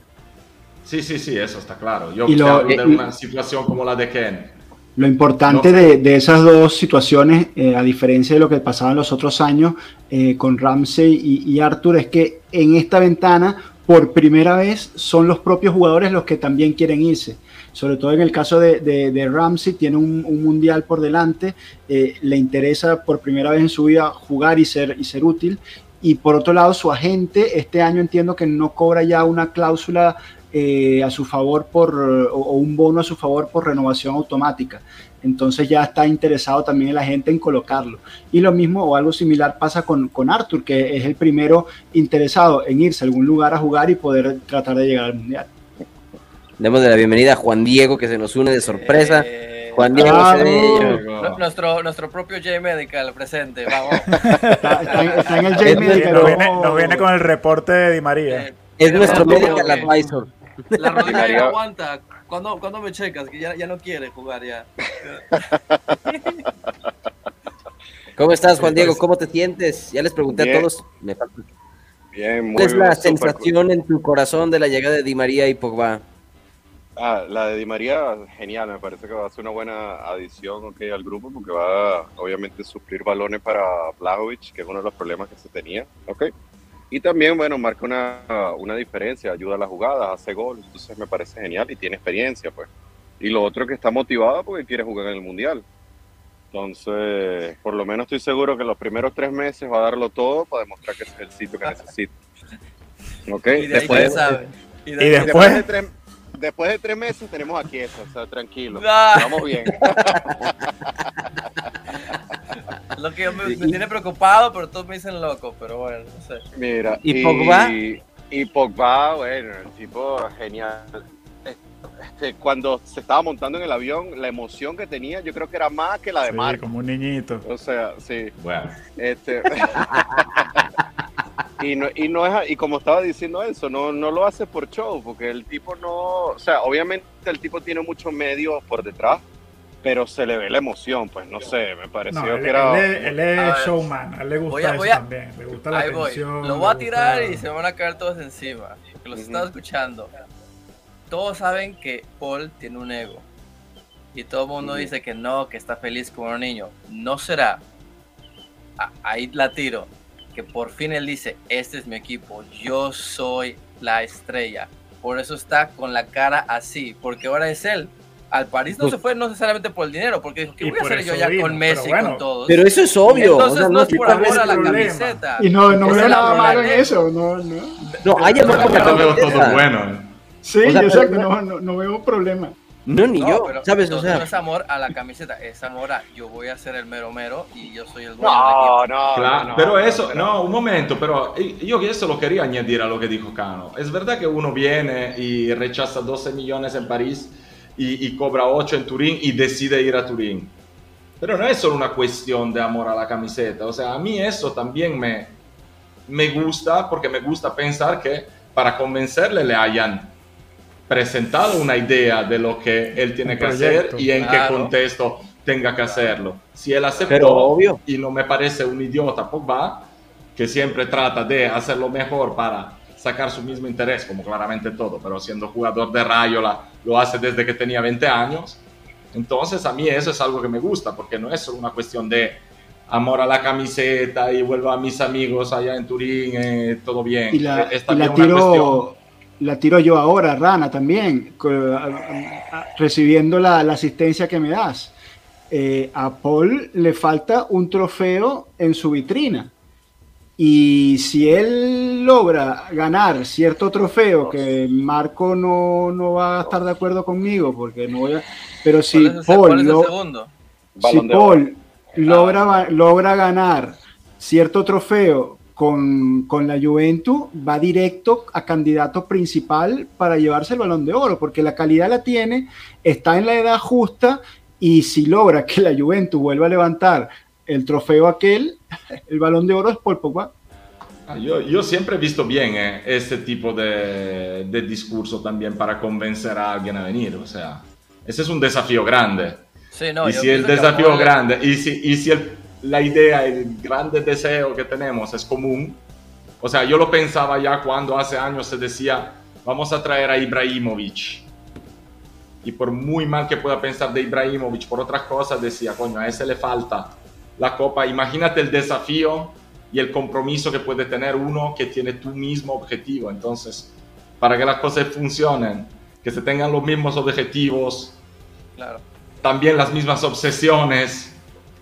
Sí, sí, sí, eso está claro. Yo Y lo- de y- una situación como la de Ken. Lo importante No. de, de esas dos situaciones, eh, a diferencia de lo que pasaba en los otros años eh, con Ramsey y, y Arthur, es que en esta ventana, por primera vez, son los propios jugadores los que también quieren irse. Sobre todo en el caso de, Ramsey, tiene un, un mundial por delante, eh, le interesa por primera vez en su vida jugar y ser, y ser útil. Y por otro lado, su agente este año entiendo que no cobra ya una cláusula eh, a su favor por, o un bono a su favor por renovación automática. Entonces ya está interesado también el agente en colocarlo. Y lo mismo o algo similar pasa con, con Arthur, que es el primero interesado en irse a algún lugar a jugar y poder tratar de llegar al Mundial. Demos de la bienvenida a Juan Diego que se nos une de sorpresa. Eh, Juan Diego Ah, Nuestro, nuestro propio J Medical presente, vamos. Está, está en, está en el J Medical. Nos viene, no. nos viene con el reporte de Di María. Eh, Es nuestro Pero- medical advisor. La rodilla no aguanta. ¿Cuándo, cuándo me checas? Que ya, ya no quiere jugar ya. ¿Cómo estás, Juan Diego? ¿Cómo te sientes? Ya les pregunté a Bien. todos. Me falta. Bien, muy ¿Cuál es la cool. sensación en tu corazón de la llegada de Di María y Pogba? Ah, la de Di María, genial, me parece que va a ser una buena adición ok, al grupo porque va a, obviamente suplir balones para Blajovic, que es uno de los problemas que se tenía, ¿ok? Y también, bueno, marca una, una diferencia, ayuda a las jugadas, hace gol, entonces me parece genial y tiene experiencia, pues. Y lo otro es que está motivado porque quiere jugar en el Mundial. Entonces, por lo menos estoy seguro que los primeros tres meses va a darlo todo para demostrar que es el sitio que necesita. ¿Ok? Y de Después, quién sabe. Y de Y después- después de tres, después de tres meses tenemos aquí eso, o sea, tranquilo. Vamos bien. Lo que me, me tiene preocupado, pero todos me dicen loco, pero bueno, no sé. Mira. ¿Y Pogba? Y Pogba, bueno, el tipo genial. Este, cuando se estaba montando en el avión, la emoción que tenía, yo creo que era más que la de Sí, Marco. como un niñito. O sea, sí. Bueno, Este, y, no, y no es y como estaba diciendo eso, no, no lo hace por show, porque el tipo no, o sea, obviamente el tipo tiene muchos medios por detrás, pero se le ve la emoción, pues no sé, me pareció No, él, que era él es- él es A ver. showman, a él le gusta Voy a- eso voy a- también. Le gusta la atención. Lo voy a gusta- tirar y se me van a caer todos encima. Que los Ujú. estaba escuchando. Todos saben que Paul tiene un ego. Y todo el mundo dice que no, que está feliz como un niño. No será. a- ahí la tiro. Que por fin él dice, este es mi equipo. Yo soy la estrella. Por eso está con la cara así. Porque ahora es él. Al París no Pues- se fue no necesariamente por el dinero. Porque dijo, ¿qué voy a hacer yo ya vino, con Messi y bueno. con todos? Pero eso es obvio. Entonces o sea, no es por amor a la camiseta. Y no, no veo nada malo en eso. No, no. No, hay amor por la veo todo camiseta. bueno. Sí, O sea, exacto. No, no, no veo problema. No, ni No, yo, pero ¿sabes? O sea, no es amor a la camiseta, es amor a yo voy a ser el mero mero y yo soy el dueño No, del equipo. no, Claro, no, pero no, eso, pero- no, un momento, pero yo eso lo quería añadir a lo que dijo Cano. Es verdad que uno viene y rechaza 12 millones en París y, y cobra 8 en Turín y decide ir a Turín. Pero no es solo una cuestión de amor a la camiseta. O sea, a mí eso también me, me gusta porque me gusta pensar que para convencerle le hayan presentado una idea de lo que él tiene que hacer y en qué Claro. contexto tenga que hacerlo. Si él aceptó pero obvio. y no me parece un idiota Pogba, que siempre trata de hacer lo mejor para sacar su mismo interés, como claramente todo, pero siendo jugador de Rayola lo hace desde que tenía 20 años. Entonces a mí eso es algo que me gusta, porque no es solo una cuestión de amor a la camiseta y vuelvo a mis amigos allá en Turín, eh, todo bien. Y la, es y la cuestión... tiro, la tiro yo ahora, Rana, también, recibiendo la, la asistencia que me das. Eh, a Paul le falta un trofeo en su vitrina. Y si él logra ganar cierto trofeo, que Marco no, no va a estar de acuerdo conmigo, porque no voy a... Pero si ¿Cuál es el, Paul, cuál es el lo- segundo? si Paul logra, va- logra ganar cierto trofeo con, con la Juventus, va directo a candidato principal para llevarse el balón de oro, porque la calidad la tiene, está en la edad justa y si logra que la Juventus vuelva a levantar el trofeo aquel, el balón de oro es Paul Pogba. Ah, Yo, yo siempre he visto bien eh, este tipo de, de discurso también para convencer a alguien a venir. O sea, ese es un desafío grande. Sí, no, y si el desafío Paul- grande, y si, y si el- la idea, el grande deseo que tenemos es común, o sea, yo lo pensaba ya cuando hace años se decía, vamos a traer a Ibrahimovic. Y por muy mal que pueda pensar de Ibrahimovic por otras cosas, decía, coño, a ese le falta la copa. Imagínate el desafío y el compromiso que puede tener uno que tiene tu mismo objetivo. Entonces, para que las cosas funcionen, que se tengan los mismos objetivos, Claro. también las mismas obsesiones,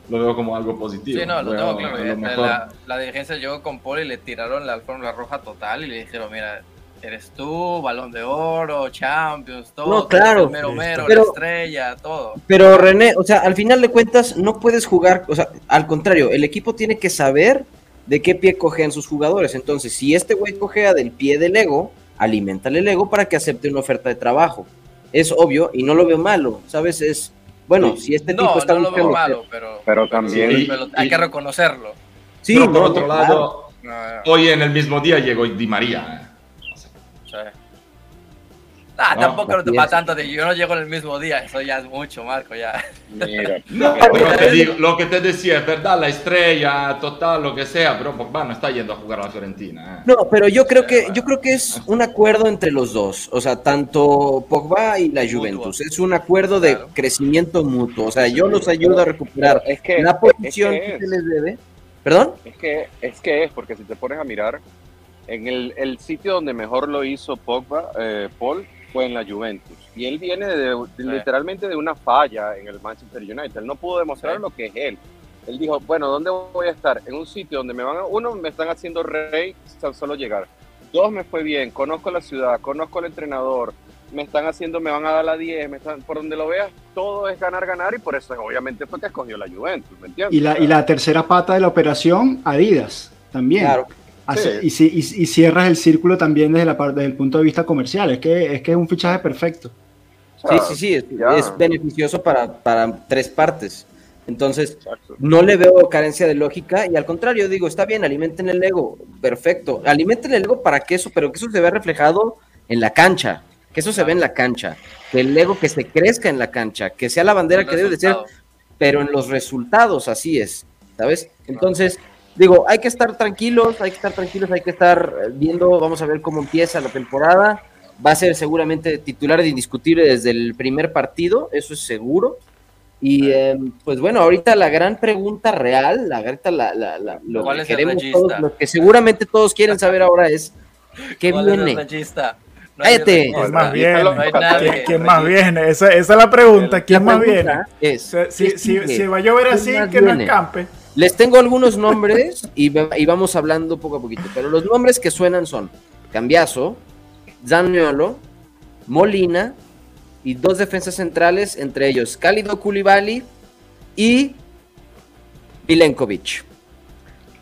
lo veo como algo positivo. Sí, no, lo Veo tengo claro. mejor. la- la dirigencia llegó con Paul y le tiraron la alfombra roja total y le dijeron, mira, eres tú, balón de oro, Champions, todo. No, claro. El mero mero, Pero- la estrella, todo. Pero René, o sea, al final de cuentas no puedes jugar, o sea, al contrario, el equipo tiene que saber de qué pie cojean sus jugadores. Entonces, si este güey cojea del pie del ego, alimentale el ego para que acepte una oferta de trabajo. Es obvio y no lo veo malo, ¿sabes? Es, bueno, si este tipo No, está no lo veo malo, pero, Pero también- sí, pero hay y- que reconocerlo. Sí, Pero por no, otro no, lado, hoy en el mismo día llegó Di María. ¿Eh? Sí. Ah, No, tampoco no te así pasa es. tanto de yo no llego en el mismo día, eso ya es mucho, Marco, ya. Mira, No, te es- digo, lo que te decía es verdad, la estrella total, lo que sea, pero Pogba no está yendo a jugar a la Fiorentina. ¿eh? No, pero yo creo que yo creo que es un acuerdo entre los dos, o sea, tanto Pogba y la Mutuo. Juventus, es un acuerdo de Claro. crecimiento mutuo, o sea, yo los ayudo a recuperar es que la posición es que, que se es. les debe. ¿Perdón? Es que, es que es, porque si te pones a mirar, en el, el sitio donde mejor lo hizo Pogba, eh, Paul, fue en la Juventus. Y él viene de, de- literalmente de una falla en el Manchester United. Él no pudo demostrar Sí. lo que es él. Él dijo, bueno, ¿dónde voy a estar? En un sitio donde me van a... Uno, me están haciendo rey tan solo llegar. Dos, me fue bien. Conozco la ciudad, conozco al entrenador. Me están haciendo, me van a dar la 10. Me están, por donde lo veas, todo es ganar, ganar. Y por eso, obviamente, fue que escogió la Juventus, ¿me entiendes? Y la, y la tercera pata de la operación, Adidas, también. Claro. Hace- Sí. y, si- y- y cierras el círculo también desde, la, desde el punto de vista comercial. Es que es, que es un fichaje perfecto. O sea, Sí, sí, sí, es, es beneficioso para, para tres partes. Entonces, Exacto. no le veo carencia de lógica y al contrario, digo, está bien, alimenten el ego, perfecto. Alimenten el ego para que eso, pero que eso se vea reflejado en la cancha, que eso se ve en la cancha, que el ego que se crezca en la cancha, que sea la bandera que debe de ser, resultado. pero en los resultados así es, ¿sabes? Entonces, digo, hay que estar tranquilos, hay que estar tranquilos, hay que estar eh, viendo, vamos a ver cómo empieza la temporada. Va a ser seguramente titular indiscutible desde el primer partido, eso es seguro. Y eh, pues bueno, ahorita la gran pregunta real, la, la, la- la- lo ¿Cuál que es queremos todos, lo que seguramente todos quieren saber ahora es qué ¿Cuál es viene. regista? No Cállate. ¿Quién más no, viene? no. ¿Quién, quién más viene? Esa, esa es la pregunta. ¿Quién La más viene? pregunta Es, Si, si, ¿qué si, va a llover ¿Quién así, que no viene? escampe. Les tengo algunos nombres y, va- y vamos hablando poco a poquito, pero los nombres que suenan son Cambiazo, Zaniolo, Molina y dos defensas centrales, entre ellos Cálido Koulibaly y Milenkovic.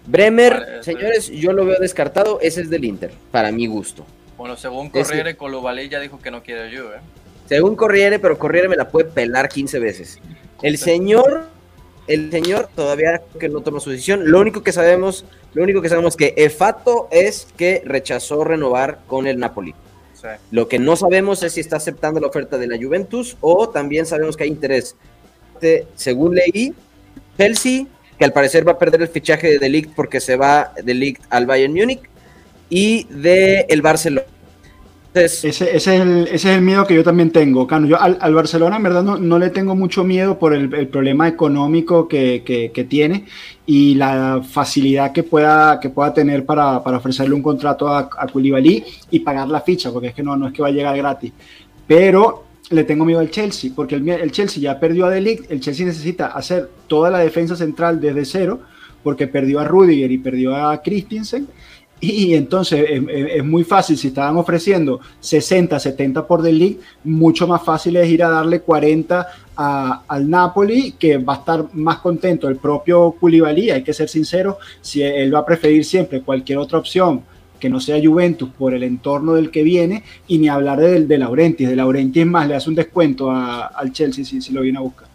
Bremer, Vale, ese- señores, yo lo veo descartado, ese es del Inter, para mi gusto. Bueno, según Corriere, Colobalí ya dijo que no quiere Juve. ¿eh? Según Corriere, pero Corriere me la puede pelar 15 veces. El señor, el señor todavía que no toma su decisión. Lo único que sabemos, lo único que sabemos que Efato es que rechazó renovar con el Napoli. Sí. Lo que no sabemos es si está aceptando la oferta de la Juventus o también sabemos que hay interés. Te- Según leí, Chelsea, que al parecer va a perder el fichaje de Delict porque se va Delict al Bayern Múnich y de el Barcelona. Ese, es el, es el miedo que yo también tengo, Cano. Yo al, al Barcelona, en verdad, no, no le tengo mucho miedo por el, problema económico que, que- que tiene y la facilidad que pueda, que pueda tener para, para ofrecerle un contrato a, a Koulibaly y pagar la ficha, porque es que no, no es que va a llegar gratis. Pero le tengo miedo al Chelsea, porque el, el Chelsea ya perdió a Delict, el Chelsea necesita hacer toda la defensa central desde cero, porque perdió a Rudiger y perdió a Christensen. Y entonces es, es- es muy fácil, si estaban ofreciendo 60, 70 por League, mucho más fácil es ir a darle 40 a- al Napoli, que va a estar más contento el propio Koulibaly, hay que ser sincero, si él va a preferir siempre cualquier otra opción que no sea Juventus por el entorno del que viene, y ni hablar de, de Laurentiis, de Laurentiis más le hace un descuento a- al Chelsea si, si lo viene a buscar.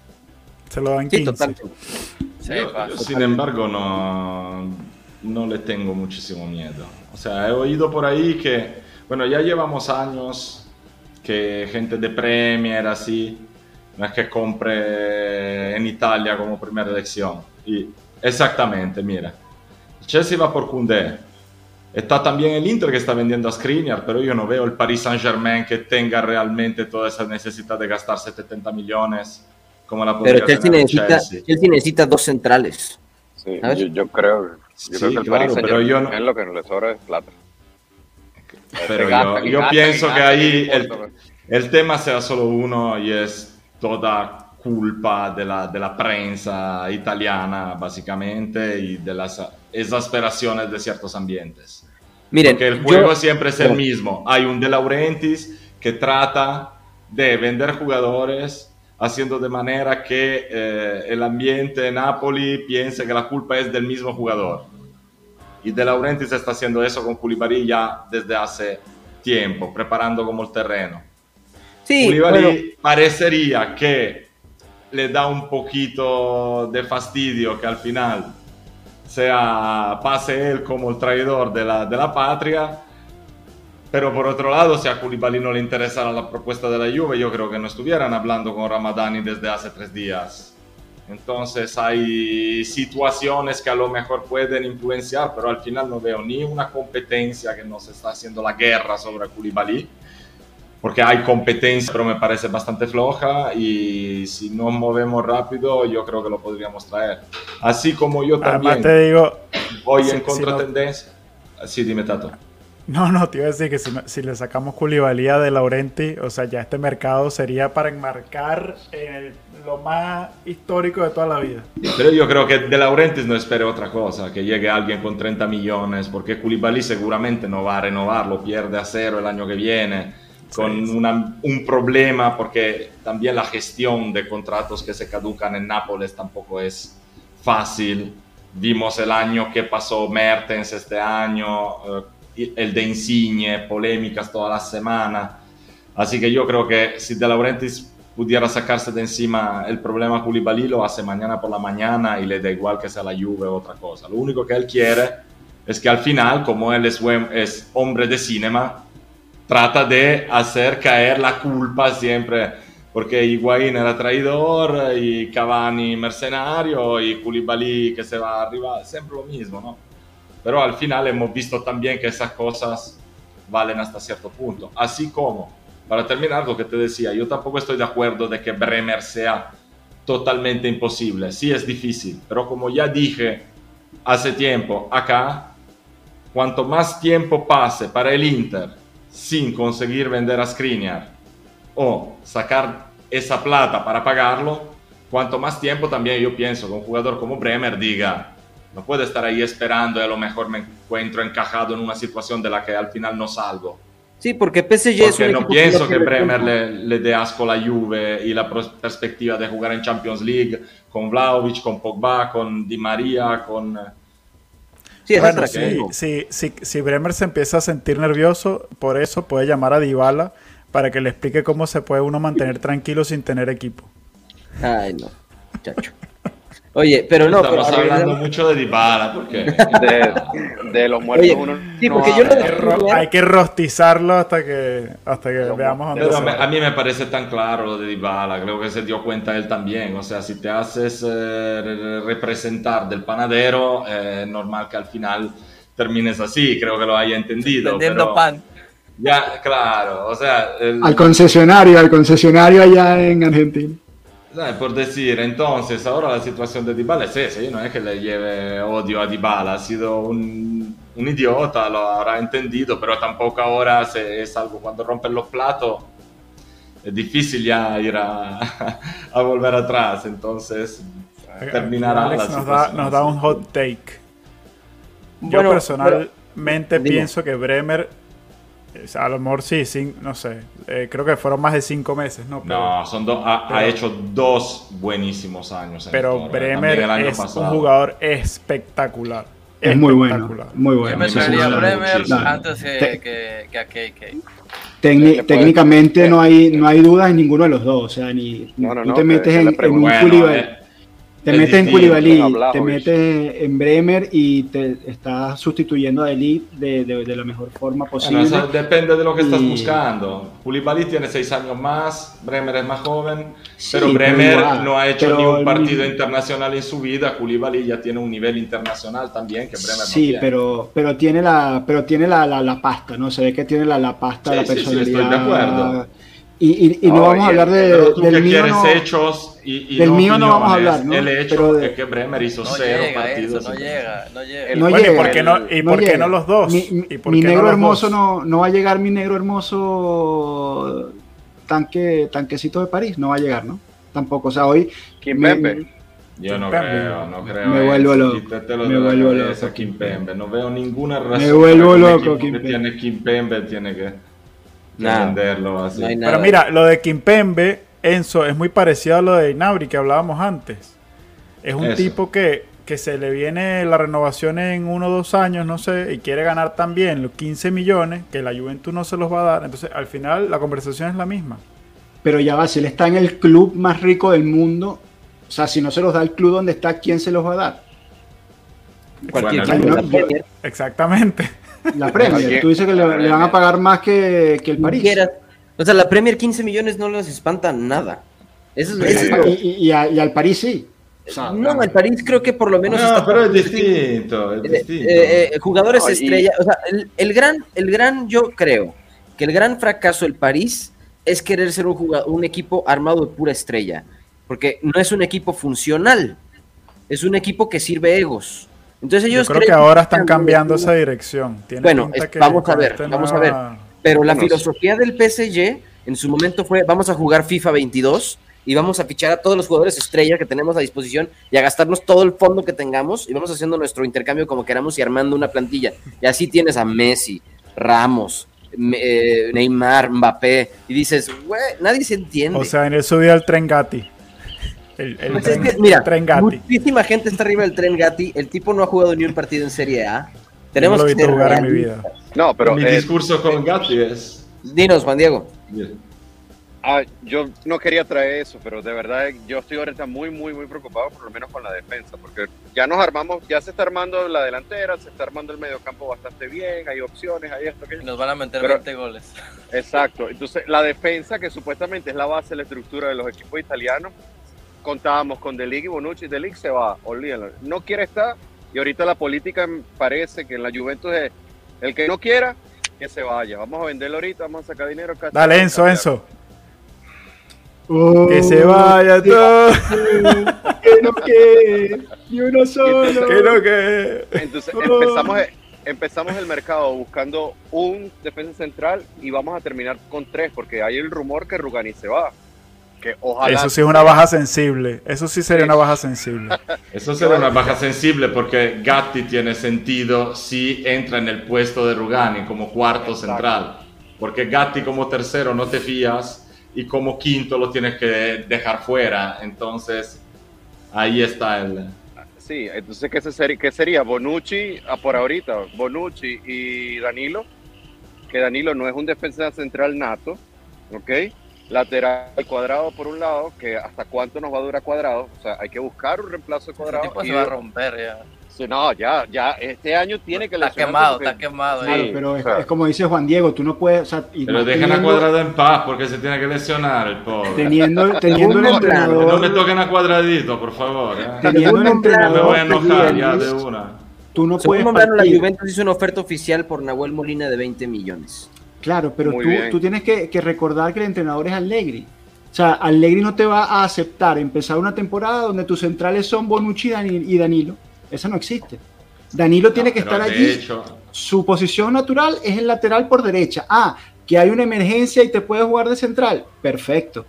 Se lo dan sí, 15. total. Sí, Yo, sin embargo, no, no le tengo muchísimo miedo. O sea, he oído por ahí que, bueno, ya llevamos años que gente de Premier así, no es que compre en Italia como primera elección. Y exactamente, mira, el Chelsea va por Koundé. Está también el Inter que está vendiendo a Skriniar, pero yo no veo el Paris Saint Germain que tenga realmente toda esa necesidad de gastar 70 millones como la podría Pero Chelsea tener necesita, Chelsea. Chelsea necesita dos centrales. Sí, ¿Sabes? yo, yo creo, yo Sí, creo que el claro, Paris pero yo no- lo que no le sobra es plata. Pero gasta, yo, yo gasta, pienso que que gasta, ahí el, importa, el tema sea solo uno y es toda culpa de la, de la prensa italiana, básicamente, y de las exasperaciones de ciertos ambientes. Miren, Porque el juego yo- siempre es el yo- mismo. Hay un De Laurentiis que trata de vender jugadores haciendo de manera que eh, el ambiente de Napoli piense que la culpa es del mismo jugador. Y De Laurentiis está haciendo eso con Koulibaly ya desde hace tiempo, preparando como el terreno. sí, Koulibaly bueno, parecería que le da un poquito de fastidio que al final sea pase él como el traidor de la, de la patria. Pero por otro lado, si a Koulibaly no le interesara la propuesta de la Juve, yo creo que no estuvieran hablando con Ramadani desde hace tres días. Entonces hay situaciones que a lo mejor pueden influenciar, pero al final no veo ni una competencia que nos está haciendo la guerra sobre Koulibaly, porque hay competencia, pero me parece bastante floja y si nos movemos rápido, yo creo que lo podríamos traer. Así como yo también Además te digo, voy si- en si contratendencia. Sí, dime, Tato. No, no, te iba a decir que si, si le sacamos Culibalía de Laurenti, o sea, ya este mercado sería para enmarcar en el- lo más histórico de toda la vida. Pero yo creo que De Laurentiis no espere otra cosa, que llegue alguien con 30 millones, porque Koulibaly seguramente no va a renovarlo, pierde a cero el año que viene, con una- un problema, porque también la gestión de contratos que se caducan en Nápoles tampoco es fácil. Vimos el año que pasó Mertens este año, eh, el de Insigne, polémicas toda la semana. Así que yo creo que si De Laurentiis pudiera sacarse de encima el problema Koulibaly, lo hace mañana por la mañana y le da igual que sea la Juve o otra cosa. Lo único que él quiere es que al final, como él es, es hombre de cinema, trata de hacer caer la culpa siempre, porque Higuaín era traidor y Cavani mercenario y Koulibaly que se va arriba, siempre lo mismo, ¿no? Pero al final hemos visto también que esas cosas valen hasta cierto punto. Así como, para terminar lo que te decía, yo tampoco estoy de acuerdo de que Bremer sea totalmente imposible. Sí es difícil, pero como ya dije hace tiempo acá, cuanto más tiempo pase para el Inter sin conseguir vender a Skriniar o sacar esa plata para pagarlo, cuanto más tiempo también yo pienso que un jugador como Bremer diga, no puede estar ahí esperando y a lo mejor me encuentro encajado en una situación de la que al final no salgo. Sí, porque PSG es Porque un no que pienso que Bremer le, le dé asco a la Juve y la perspectiva de jugar en Champions League con Vlaovic, con Pogba, con Di María, con... Sí, es Bueno, atractivo. si, si, si, si Bremer se empieza a sentir nervioso, por eso puede llamar a Dybala para que le explique cómo se puede uno mantener tranquilo sin tener equipo. Ay, no, muchacho. Oye, pero no, Estamos hablando mucho de Dybala, porque... De, de los muertos Oye, uno sí, no porque yo habla. lo Hay que ro- Hay que rostizarlo hasta que, hasta que Pero- veamos dónde Pero se me- va. a mí me parece tan claro lo de Dybala, creo que se dio cuenta él también. O sea, si te haces eh, re- representar del panadero, eh, es normal que al final termines así, creo que lo haya entendido. Vendiendo pero pan. Ya, claro, o sea, el- Al concesionario, al concesionario allá en Argentina. Eh, por decir, entonces ahora la situación de Dybala es esa, yo no es que le lleve odio a Dybala, ha sido un, un idiota, lo habrá entendido, pero tampoco ahora se, es algo cuando rompen los platos, es difícil ya ir a, a volver atrás, entonces terminará Alex la nos da, situación nos da un hot take. Yo Bueno, personalmente dime. pienso que Bremer, a lo mejor sí, cin- no sé, eh, creo que fueron más de cinco meses, ¿no? Pero, No, son do- ha, hecho dos buenísimos años. en pero eh, Bremer también el año es pasado. un jugador espectacular. Es muy bueno, muy Yo bueno. me Eso sí, traería a Bremer muchísimo. antes que, que, que a KK. Puede- técnicamente eh, no hay, no hay dudas en ninguno de los dos. O sea, ni No, no, tú no, te metes en, un. Bueno, eh, te es metes en Koulibaly, te metes en Bremer y te estás sustituyendo a Elite de, de, de la mejor forma Bueno, posible. eso depende de lo que estás Y- buscando. Koulibaly tiene seis años más, Bremer es más joven, Sí, pero Bremer igual, no ha hecho pero ni un el partido mismo- internacional en su vida. Koulibaly ya tiene un nivel internacional también que Bremer no Sí, tiene. pero, pero tiene la, pero tiene la, la, la pasta, ¿no? Se ve que tiene la, la pasta, Sí, la sí, sí, estoy personalidad. de acuerdo. Y, y, y no, No, vamos a y hablar el- de, Pero tú del que mío. quieres no- hechos y, y del no mío no vamos a hablar, ¿no? El hecho Pero de- es que Bremer hizo No cero llega partidos. eso, no llega, no llega. No Bueno, ¿y llega. por qué no, y no por qué los dos? Mi, mi- ¿Y por mi qué negro hermoso no, no va a llegar, mi negro hermoso tanque, tanquecito de París, no va a llegar, ¿no? Tampoco, o sea, hoy Kim me- Pembe. Yo no Kimpembe. creo, no creo. Me eso. vuelvo loco. Quítatelo Me vuelvo loco, Kimpembe. No veo ninguna razón. Me vuelvo loco, Kimpembe. tiene Kimpembe tiene que Venderlo así. No hay nada. Pero mira, lo de Kimpembe, Enzo, es muy parecido a lo de Inabri que hablábamos antes. Es un Eso. tipo que, que se le viene la renovación en uno o dos años, no sé, y quiere ganar también los 15 millones, que la Juventus no se los va a dar. Entonces, al final, la conversación es la misma. pero ya va, si él está en el club más rico del mundo, sea, si no se los da el club donde está, ¿quién se los va a dar? Cualquier. Exactamente. La Premier. Tú dices que le, le van a pagar más que, que el París. O sea, la Premier 15 millones no les espanta nada. Eso es, eso es lo- Y, y- y a- y al París sí. O sea, No, el París creo que por lo menos No, está- pero es distinto, es Eh, distinto. eh, eh, jugadores No, y- estrella, o sea, el, el gran, el gran, yo creo que el gran fracaso del París es querer ser un, jugado- un equipo armado de pura estrella, porque no es un equipo funcional, es un equipo que sirve egos. Entonces Yo ellos creo que creen ahora están cambiando esa dirección. Tiene Bueno, pinta que vamos a ver, esta vamos a ver. nueva- Pero la filosofía del PSG en su momento fue, vamos a jugar FIFA 22 y vamos a fichar a todos los jugadores estrella que tenemos a disposición y a gastarnos todo el fondo que tengamos y vamos haciendo nuestro intercambio como queramos y armando una plantilla. Y así tienes a Messi, Ramos, eh, Neymar, Mbappé y dices, güey, nadie se entiende. O sea, en el subido al tren Gatti. El, el Pues es tren, que, mira, el tren Gatti. muchísima gente está arriba del tren Gatti, el tipo no ha jugado ni un partido en Serie A. No Tenemos lo he que ser jugar en mi vida. No, pero Mi eh, discurso con Gatti es... Dinos, Juan Diego. ah, yo no quería traer eso, pero de verdad yo estoy ahorita muy, muy, muy preocupado, por lo menos con la defensa, porque ya nos armamos, ya se está armando la delantera, se está armando el mediocampo bastante bien, hay opciones, hay esto, aquello. nos van a meter Pero- 20 goles. Exacto. Entonces, la defensa, que supuestamente es la base la estructura de los equipos italianos, contábamos con De Ligt y Bonucci. De Ligt se va, olvídalo. No quiere estar. Y ahorita la política parece que en la Juventus es el que no quiera, que se vaya. Vamos a venderlo ahorita, vamos a sacar dinero. casi- Dale, Enzo, Enzo. Oh, Que se vaya todo. Que no que ni uno solo. Que no, que. Entonces empezamos, empezamos el mercado buscando un defensa central y vamos a terminar con tres, porque hay el rumor que Rugani se va. Que ojalá. Eso sí es una baja sensible. Eso sí sería una baja sensible. Eso será una baja sensible porque Gatti tiene sentido si entra en el puesto de Rugani como cuarto Exacto. central. Porque Gatti como tercero no te fías y como quinto lo tienes que dejar fuera. Entonces ahí está el... Sí, entonces, ¿qué, se sería, qué sería? Bonucci, ah, por ahorita, Bonucci y Danilo, que Danilo no es un defensa central nato, ¿ok? Lateral cuadrado por un lado, que hasta cuánto nos va a durar cuadrado, o sea, hay que buscar un reemplazo de cuadrado. tipo y- se va a romper ya. Sí, no, ya, ya, este año tiene que Está quemado, porque- está quemado. Sí. ya. Claro, pero es, o sea. es como dice Juan Diego, tú no puedes, o sea, y Pero dejen a teniendo- Cuadrado en paz porque se tiene que lesionar el pobre. Teniendo, teniendo un No, Que no me entrenador, toquen a Cuadradito, por favor. ¿eh? teniendo un Según Me entrenador, voy a enojar ya de una. tú no Según puedes nombraron, la. Juventus hizo una oferta oficial por Nahuel Molina de 20 millones. Claro, pero tú, tienes que, que recordar que el entrenador es Allegri. O sea, Allegri no te va a aceptar empezar una temporada donde tus centrales son Bonucci y Dani- y Danilo. Eso no existe. Danilo tiene que estar allí. hecho, Su posición natural es el lateral por derecha. Ah, que hay una emergencia y te puedes jugar de central. Perfecto.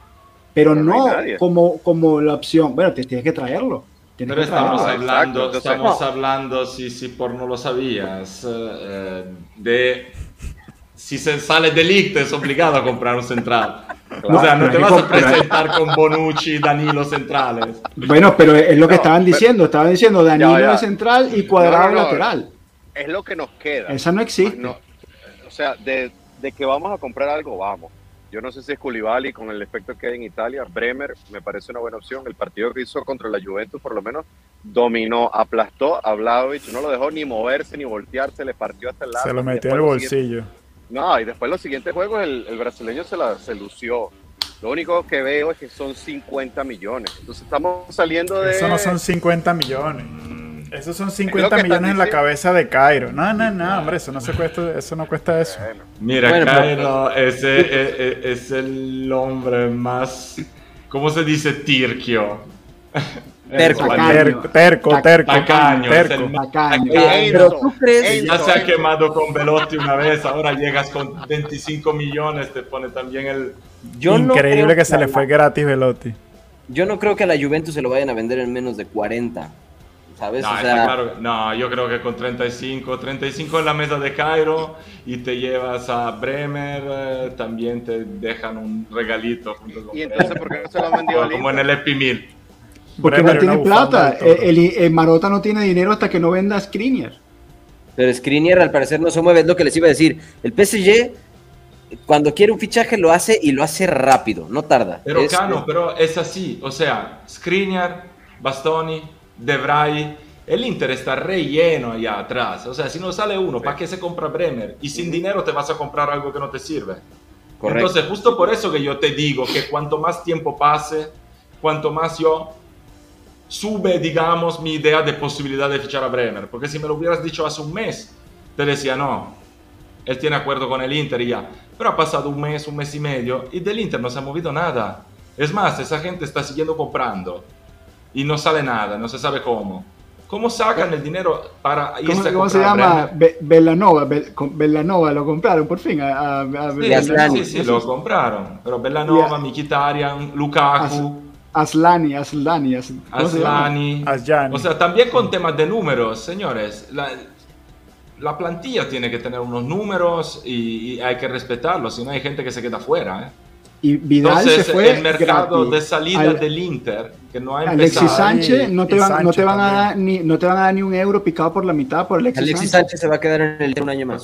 Pero, Pero no como, como la opción. Bueno, te tienes que traerlo. Tienes Pero que estamos hablando, estamos No. hablando, si, si por no lo sabías, eh, eh, de si se sale del Ligt es obligado a comprar un central. o sea, no te vas a presentar con Bonucci y Danilo centrales. Bueno, pero es lo que No, estaban pero- diciendo. Estaban diciendo Danilo Ya, ya. de central y cuadrado No, no, no. lateral. Es lo que nos queda. Esa no existe. No, o sea, de, de que vamos a comprar algo, vamos. Yo no sé si es Koulibaly con el efecto que hay en Italia. Bremer me parece una buena opción. El partido que hizo contra la Juventus, por lo menos, dominó, aplastó a Vlahovic. No lo dejó ni moverse ni voltearse. Le partió hasta el lado. Se lo metió siguientes- bolsillo. No, y después los siguientes juegos el, el brasileño se, la, se lució. Lo único que veo es que son 50 millones. Entonces estamos saliendo de... Eso no son 50 millones. Esos son Es 50 lo que millones en la cabeza de Cairo. No, no, no, hombre, eso no se cuesta, eso no cuesta eso. Mira, Bueno, pero- Cairo ese es, es- es el hombre más, ¿cómo se dice? Tirquio. Terco. Terco, terco, terco, tacaño, terco. Tacaño. Pero tú crees, Ya se ha quemado con Velotti una vez, ahora llegas con 25 millones, te pone también el... yo no Increíble creo que se le fue gratis Velotti. Yo no creo que a la Juventus se lo vayan a vender en menos de 40. ¿Sabes? No, o sea, claro que- no, yo creo que con 35, 35 en la mesa de Cairo y te llevas a Bremer, eh, también te dejan un regalito. junto con y entonces, Bremer. ¿por qué no se lo han vendido al Como en el Epimil. Porque Bremer no tiene plata. El, el- el Marota no tiene dinero hasta que no venda a Skriniar. pero Skriniar al parecer no se mueve, es lo que les iba a decir. El PSG, cuando quiere un fichaje, lo hace y lo hace rápido, no tarda. Pero Es- Cano, pero es así. O sea, Skriniar Bastoni, De Vrij. El Inter está relleno allá atrás. O sea, si no sale uno, ¿para qué se compra Bremer? Y sin dinero te vas a comprar algo que no te sirve. Correcto. Entonces, justo por eso que yo te digo que cuanto más tiempo pase, cuanto más yo sube, digamos, mi idea de posibilidad de fichar a Bremer. Porque si me lo hubieras dicho hace un mes, te decía, no, él tiene acuerdo con el Inter y ya. Pero ha pasado un mes, un mes y medio, y del Inter no se ha movido nada. Es más, esa gente está siguiendo comprando y no sale nada, no se sabe cómo. ¿Cómo sacan el dinero para ¿Cómo, irse a cómo se llama? Be- Bellanova. Be- Bellanova lo compraron por fin. A, a- a- Sí, sí, sí, lo compraron. Pero Bellanova, Yeah. Mkhitaryan, Lukaku, Aslani, Aslani. Aslani. Asllani. O sea, también con temas de números, señores. La, la plantilla tiene que tener unos números y, y hay que respetarlos, si no hay gente que se queda fuera. ¿eh? Y Vidal Entonces, se fue el mercado gratis. de salida Al- del Inter, que no ha Alexis empezado. Sánchez, no te, van, no, te Sánchez van a dar ni, no te van a dar ni un euro picado por la mitad por Alexis, Alexis Sánchez. Sánchez se va a quedar en el un año más.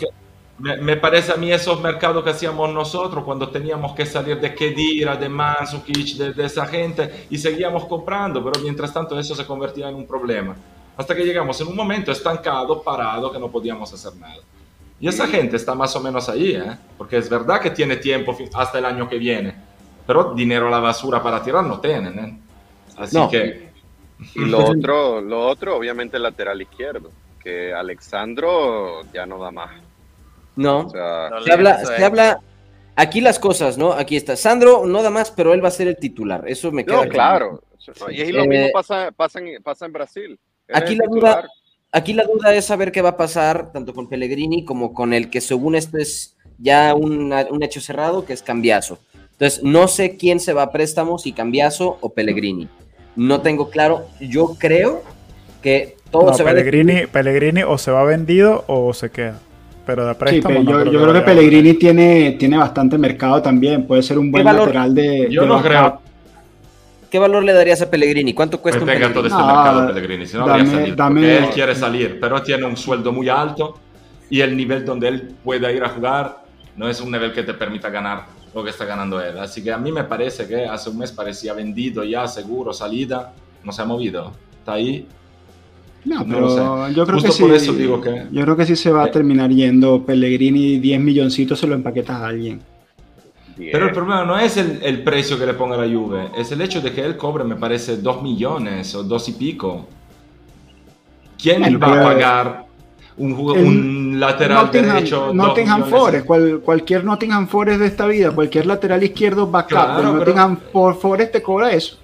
Me, me parece a mí esos mercados que hacíamos nosotros cuando teníamos que salir de Kedira, de Mandzukic, de, de esa gente y seguíamos comprando, pero mientras tanto eso se convertía en un problema. Hasta que llegamos en un momento estancado, parado, que no podíamos hacer nada. Y esa gente está más o menos ahí, ¿eh? porque es verdad que tiene tiempo hasta el año que viene, pero dinero a la basura para tirar no tienen. ¿eh? Así No. que Y lo otro, lo otro, obviamente, el lateral izquierdo, que Alexandro ya no da más. No. O sea, No Se habla, se habla. Aquí las cosas, ¿no? Aquí está. Sandro no da más, pero él va a ser el titular. Eso me queda no, claro. Y es lo Eh, mismo pasa, pasa, en, pasa en Brasil. Él Aquí la titular. duda, aquí la duda es saber qué va a pasar tanto con Pellegrini como con el que según esto es ya un hecho cerrado, que es Cambiaso. Entonces, no sé quién se va a préstamo, si Cambiaso o Pellegrini. No tengo claro. Yo creo que todo No, se va a Pellegrini, Pellegrini o se va vendido o se queda. Pero de Sí, préstamo pero no yo, yo que creo que. Pellegrini tiene, tiene bastante mercado también. Puede ser un buen valor? lateral de. yo de no creo ¿Qué valor le darías a Pellegrini? ¿Cuánto cuesta un Pellegrini? este No, mercado Pellegrini, si no dame- salido. dame- él quiere salir, pero tiene un sueldo muy alto y el nivel donde él pueda ir a jugar no es un nivel que te permita ganar lo que está ganando él. Así que a mí me parece que hace un mes parecía vendido ya, seguro, salida, no se ha movido. Está ahí. No, pero sé. yo creo Justo que sí. por eso digo que- Yo creo que sí se va Eh. a terminar yendo Pellegrini 10 milloncitos se lo empaquetas a alguien. Bien. Pero el problema no es el, el precio que le ponga la Juve, es el hecho de que él cobre, me parece, dos millones o dos y pico. ¿Quién va a pero- pagar un, El un lateral Nottingham, derecho? Nottingham? Forest, cual- cualquier Nottingham Forest de esta vida, cualquier lateral izquierdo backup Claro, pero- Nottingham For- Forest te cobra eso.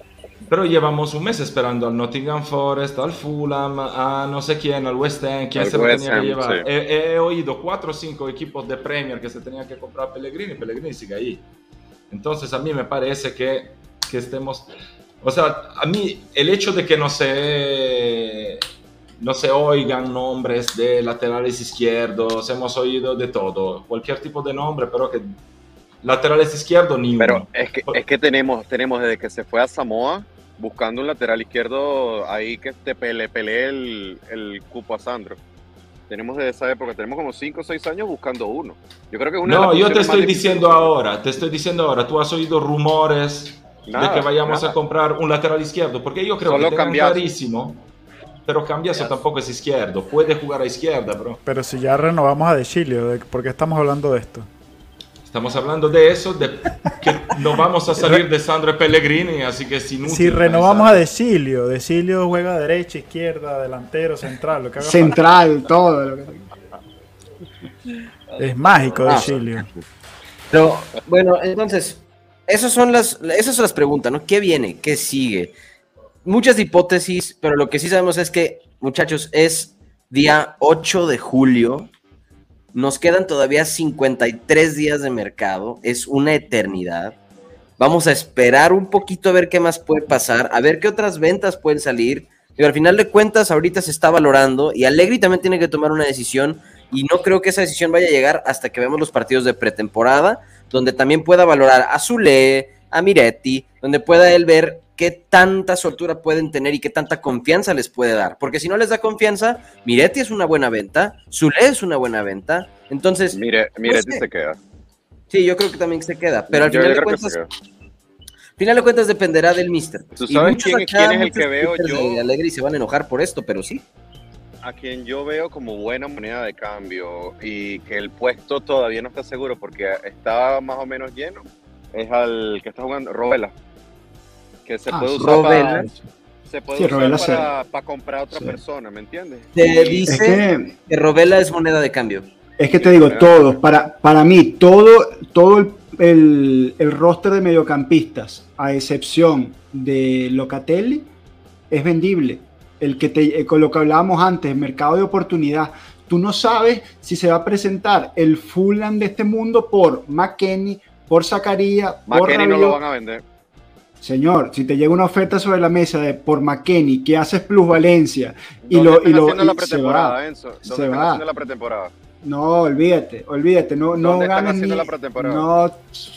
Pero llevamos un mes esperando al Nottingham Forest, al Fulham, a no sé quién, al West Ham, quién Al se lo tenía que Ham, llevar. sí. He, he oído cuatro o cinco equipos de Premier que se tenían que comprar a Pellegrini, Pellegrini sigue ahí. Entonces a mí me parece que, que estemos... O sea, a mí el hecho de que no se, no se oigan nombres de laterales izquierdos, hemos oído de todo, cualquier tipo de nombre, pero que laterales izquierdos ni Pero uno. es que, es que tenemos, tenemos desde que se fue a Samoa buscando un lateral izquierdo ahí que te pele, pelee el, el cupo a Sandro. Tenemos desde esa época, tenemos como 5 o 6 años buscando uno. Yo creo que es una de No, las yo te estoy diciendo de ahora, te estoy diciendo ahora, tú has oído rumores Nada, de que vayamos nada. a comprar un lateral izquierdo, porque yo creo Solo que Cambiaso. clarísimo, pero Cambiaso tampoco es izquierdo, puede jugar a izquierda, bro. Pero si ya renovamos a De Chilio, ¿de ¿por qué estamos hablando de esto? Estamos hablando de eso, de que no vamos a salir de Sandro Pellegrini, así que es inútil. Si renovamos a pensar. De Chilio, De Chilio juega derecha, izquierda, delantero, central, lo que haga Central, todo. lo que-. Es mágico De Ah. Pero, bueno, entonces, esas son las, esas son las preguntas, ¿no? ¿Qué viene? ¿Qué sigue? Muchas hipótesis, pero lo que sí sabemos es que, muchachos, es día 8 de julio. Nos quedan todavía 53 días de mercado. Es una eternidad. Vamos a esperar un poquito a ver qué más puede pasar, a ver qué otras ventas pueden salir. Pero al final de cuentas, ahorita se está valorando y Allegri también tiene que tomar una decisión. Y no creo que esa decisión vaya a llegar hasta que veamos los partidos de pretemporada, donde también pueda valorar a Zule, a Miretti, donde pueda él ver qué tanta soltura pueden tener y qué tanta confianza les puede dar. Porque si no les da confianza, Miretti es una buena venta, Zule es una buena venta. Entonces, Mire, mire, sé. se queda. sí, yo creo que también se queda. Pero al Yo- final yo de cuentas, queda. final de cuentas dependerá del mister. ¿Tú sabes quién- acá, quién es el que veo yo? de Alegre y se van a enojar por esto, pero sí. a quien yo veo como buena moneda de cambio y que el puesto todavía no está seguro porque está más o menos lleno, es al que está jugando Robela. Que se Ah, puede usar Robela. para, se puede Sí, usar Robela para, para comprar a otra Sí. persona, ¿me entiendes? Te Es dice que, que Robela es moneda de cambio. es que te digo, todos, para, para mí, todo, todo el, el- el roster de mediocampistas, a excepción de Locatelli, es vendible. El que te, eh, con lo que hablábamos antes, mercado de oportunidad. Tú no sabes si se va a presentar el Fulham de este mundo por McKenny, por Zacarías, por no lo van a vender. Señor, si te llega una oferta sobre la mesa de por McKenny que haces plusvalencia y ¿Dónde lo, y lo haciendo la y se va. Enzo? ¿Dónde Se va. la pretemporada? No, olvídate, olvídate, no, no ¿Dónde están ganas ni, la pretemporada? no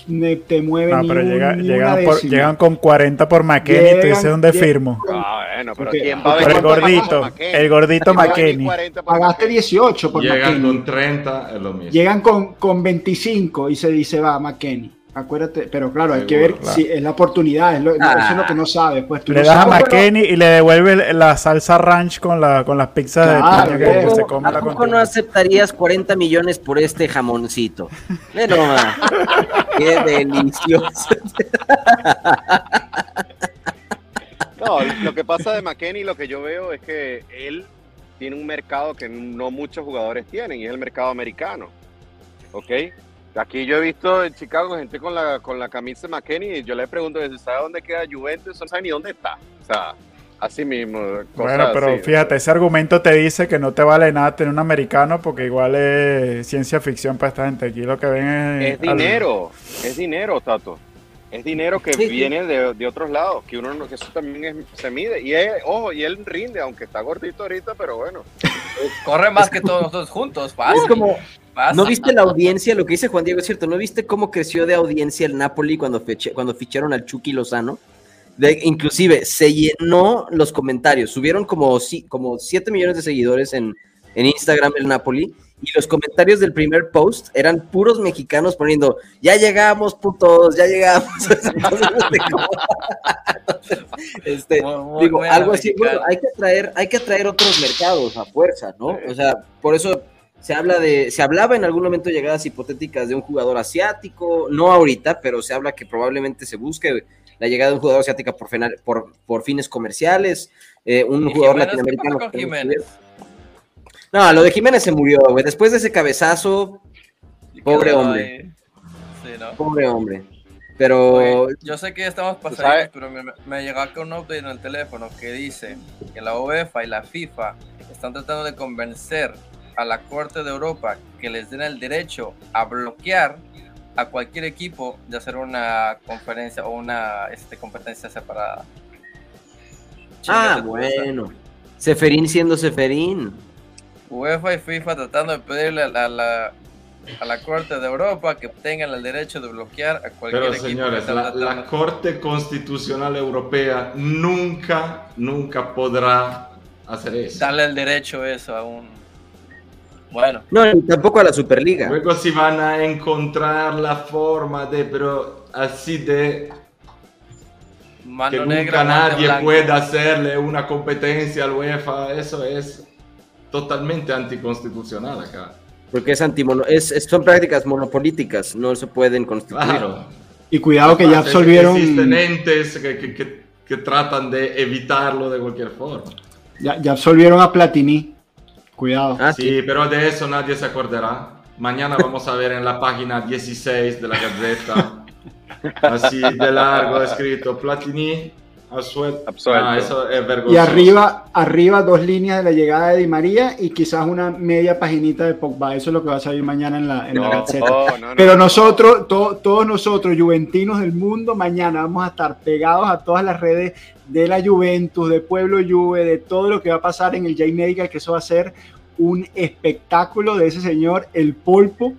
ne- te mueven No, ni, pero un- llega- ni llegan, por- llegan con 40 por McKenny y tú dices Llegan- dónde llegan- firmo. Ah, bueno, pero Porque- ¿quién va a ver Por el gordito, el gordito ¿Quién va a ver McKenny. 40 por Pagaste McKennie? 18 por Llegan McKenny. con 30, es lo mismo. Llegan con, con 25 y se dice va McKenny. Acuérdate, pero claro, hay que ver si es la oportunidad, es lo, Ah. eso es lo que no sabes. Pues tú Le no das a. McKenny y le devuelve la salsa ranch con, la, con las pizzas Claro, de piña que ¿cómo- se ¿A come la poco no aceptarías 40 millones por este jamoncito? Nomás. Qué delicioso. No, lo que pasa de McKenny, lo que yo veo es que él tiene un mercado que no muchos jugadores tienen y es el mercado americano. ¿Ok? Aquí yo he visto en Chicago gente con la, con la camisa de McKenny y yo le pregunto, ¿sabe dónde queda Juventus? No sabe ni dónde está. O sea, así mismo. cosas Bueno, pero así. fíjate, ese argumento te dice que no te vale nada tener un americano porque igual es ciencia ficción para esta gente. Aquí lo que ven es... Es dinero, es dinero, Tato. Es dinero que Sí, sí. viene de, de otros lados, que uno no- que eso también es- se mide. Y es, ojo, y él rinde, aunque está gordito ahorita, pero bueno. Corre más que todos nosotros juntos, fácil. Es como, ¿no viste la audiencia? Lo que dice Juan Diego es cierto. ¿No viste cómo creció de audiencia el Napoli cuando, fiche- cuando ficharon al Chucky Lozano? De, inclusive se llenó los comentarios. Subieron como, si- como 7 millones de seguidores en, en Instagram el Napoli. Y los comentarios del primer post eran puros mexicanos poniendo, ya llegamos, putos, ya llegamos. Este, Muy- muy digo, algo así, bueno, hay que atraer, hay que atraer otros mercados a fuerza, ¿no? O sea, por eso se habla de, se hablaba en algún momento llegadas hipotéticas de un jugador asiático, no ahorita, pero se habla que probablemente se busque la llegada de un jugador asiático por, por, por fines comerciales, eh, un ¿Y jugador Jiménez? ¿Qué latinoamericano. Jiménez? No, lo de Jiménez se murió, güey. Después de ese cabezazo, Pobre hombre. ahí. Sí, ¿no? pobre hombre. Pero Oye, yo sé que estamos sabes- pasando, pero me, me llegó acá un update en el teléfono que dice que la UEFA y la FIFA están tratando de convencer a la Corte de Europa que les den el derecho a bloquear a cualquier equipo de hacer una conferencia o una este, competencia separada. Ah, bueno. Seferín siendo Seferín. UEFA y FIFA tratando de pedirle a la, a la- a la Corte de Europa que tengan el derecho de bloquear a cualquier Pero equipo. señores, la, la Corte Constitucional Europea nunca, nunca podrá hacer eso. darle el derecho eso a un... Bueno, No, ni tampoco a la Superliga. Luego si van a encontrar la forma de, pero así de mano que negra, nunca nadie pueda hacerle una competencia al UEFA, eso es totalmente anticonstitucional acá. Porque es antimono, es, es- son prácticas monopolíticas, no se pueden constituir. Claro. Y cuidado que ya absolvieron, Existen entes que, que- que- que tratan de evitarlo de cualquier forma. ya, ya absolvieron a Platini. Cuidado. Ah, sí. Sí, pero de eso nadie se acordará. Mañana vamos a ver en la página 16 de la Gaceta, así de largo escrito, Platini absuelto. Absuelto. Ah, eso es vergonzoso. Y arriba, arriba dos líneas de la llegada de Di María y quizás una media paginita de Pogba. Eso es lo que va a salir mañana en la, en la No, Gaceta. no, no, Pero no. nosotros, to- todos nosotros, juventinos del mundo, mañana vamos a estar pegados a todas las redes de la Juventus, de Pueblo Juve, de todo lo que va a pasar en el J Medical, que eso va a ser un espectáculo de ese señor, el pulpo,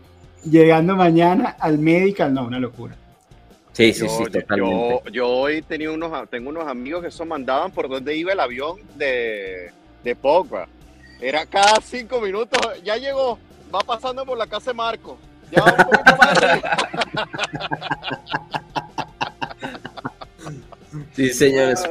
llegando mañana al Medical. No, una locura. Sí, sí, Yo, sí, totalmente. yo, yo hoy tenía unos, tengo unos amigos que eso mandaban por donde iba el avión de, de Pogba. Era cada cinco minutos, ya llegó, va pasando por la casa de Marco. Ya un poquito más. Sí, señores.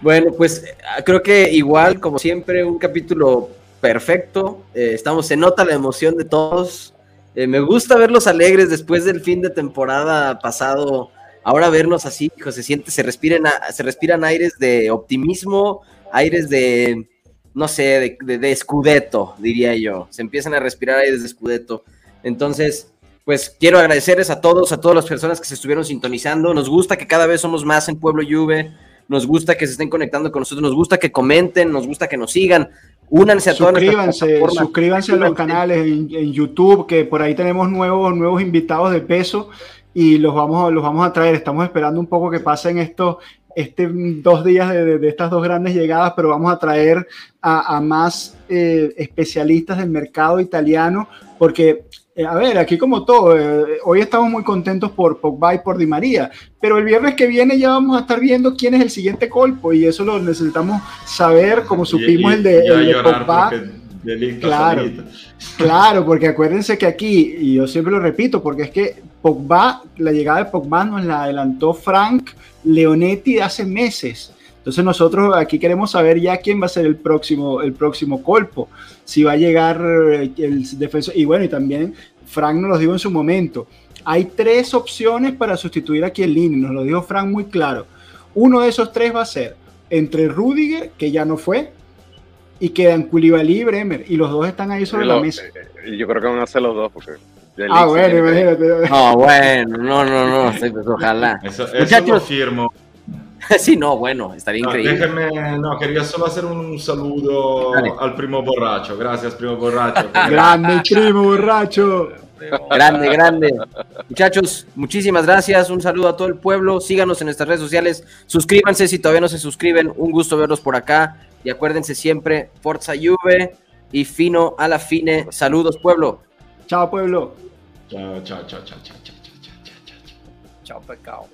Bueno, pues creo que igual, como siempre, un capítulo perfecto. Eh, estamos, se nota la emoción de todos. Eh, me gusta verlos alegres después del fin de temporada pasado. Ahora vernos así, hijo, se siente, se respiran, se respiran aires de optimismo, aires de, no sé, de, de, escudeto, diría yo. Se empiezan a respirar aires de escudeto. Entonces, pues quiero agradecerles a todos, a todas las personas que se estuvieron sintonizando. Nos gusta que cada vez somos más en Pueblo Juve. Nos gusta que se estén conectando con nosotros. Nos gusta que comenten, nos gusta que nos sigan. Únanse a todas suscríbanse, suscríbanse a los canales en, en, YouTube, que por ahí tenemos nuevos, nuevos invitados de peso y los vamos, los vamos a traer. Estamos esperando un poco que pasen estos este, dos días de, de, estas dos grandes llegadas, pero vamos a traer a, a más eh, especialistas del mercado italiano, porque, eh, a ver, aquí como todo, eh, hoy estamos muy contentos por Pogba y por Di María, pero el viernes que viene ya vamos a estar viendo quién es el siguiente colpo y eso lo necesitamos saber, como supimos y, y, el de, y el de Pogba. Claro, claro, porque acuérdense que aquí, y yo siempre lo repito, porque es que Pogba, la llegada de Pogba nos la adelantó Frank Leonetti de hace meses. Entonces nosotros aquí queremos saber ya quién va a ser el próximo, el próximo colpo, si va a llegar el defensor. Y bueno, y también Frank nos lo dijo en su momento. Hay tres opciones para sustituir a Chiellini, nos lo dijo Frank muy claro. Uno de esos tres va a ser entre Rudiger, que ya no fue, y quedan Koulibaly y Bremer, y los dos están ahí sobre lo, la mesa. Eh, yo creo que van a ser los dos, porque... Ah, bueno, imagínate. No, bueno, no, no, no, pues, ojalá. Eso, eso Muchachos, lo firmo. sí, no, bueno, estaría no, increíble. Déjenme, no, quería solo hacer un saludo Dale. al primo borracho. Gracias, primo borracho. grande, primo borracho. Grande, grande. Muchachos, muchísimas gracias. Un saludo a todo el pueblo. Síganos en nuestras redes sociales. Suscríbanse si todavía no se suscriben. Un gusto verlos por acá. Y acuérdense siempre, Forza Juve y fino a la fine. Saludos, pueblo. Chao, pueblo. Chao, chao, chao, chao, chao, chao, chao, chao, chao. Chao, pecado.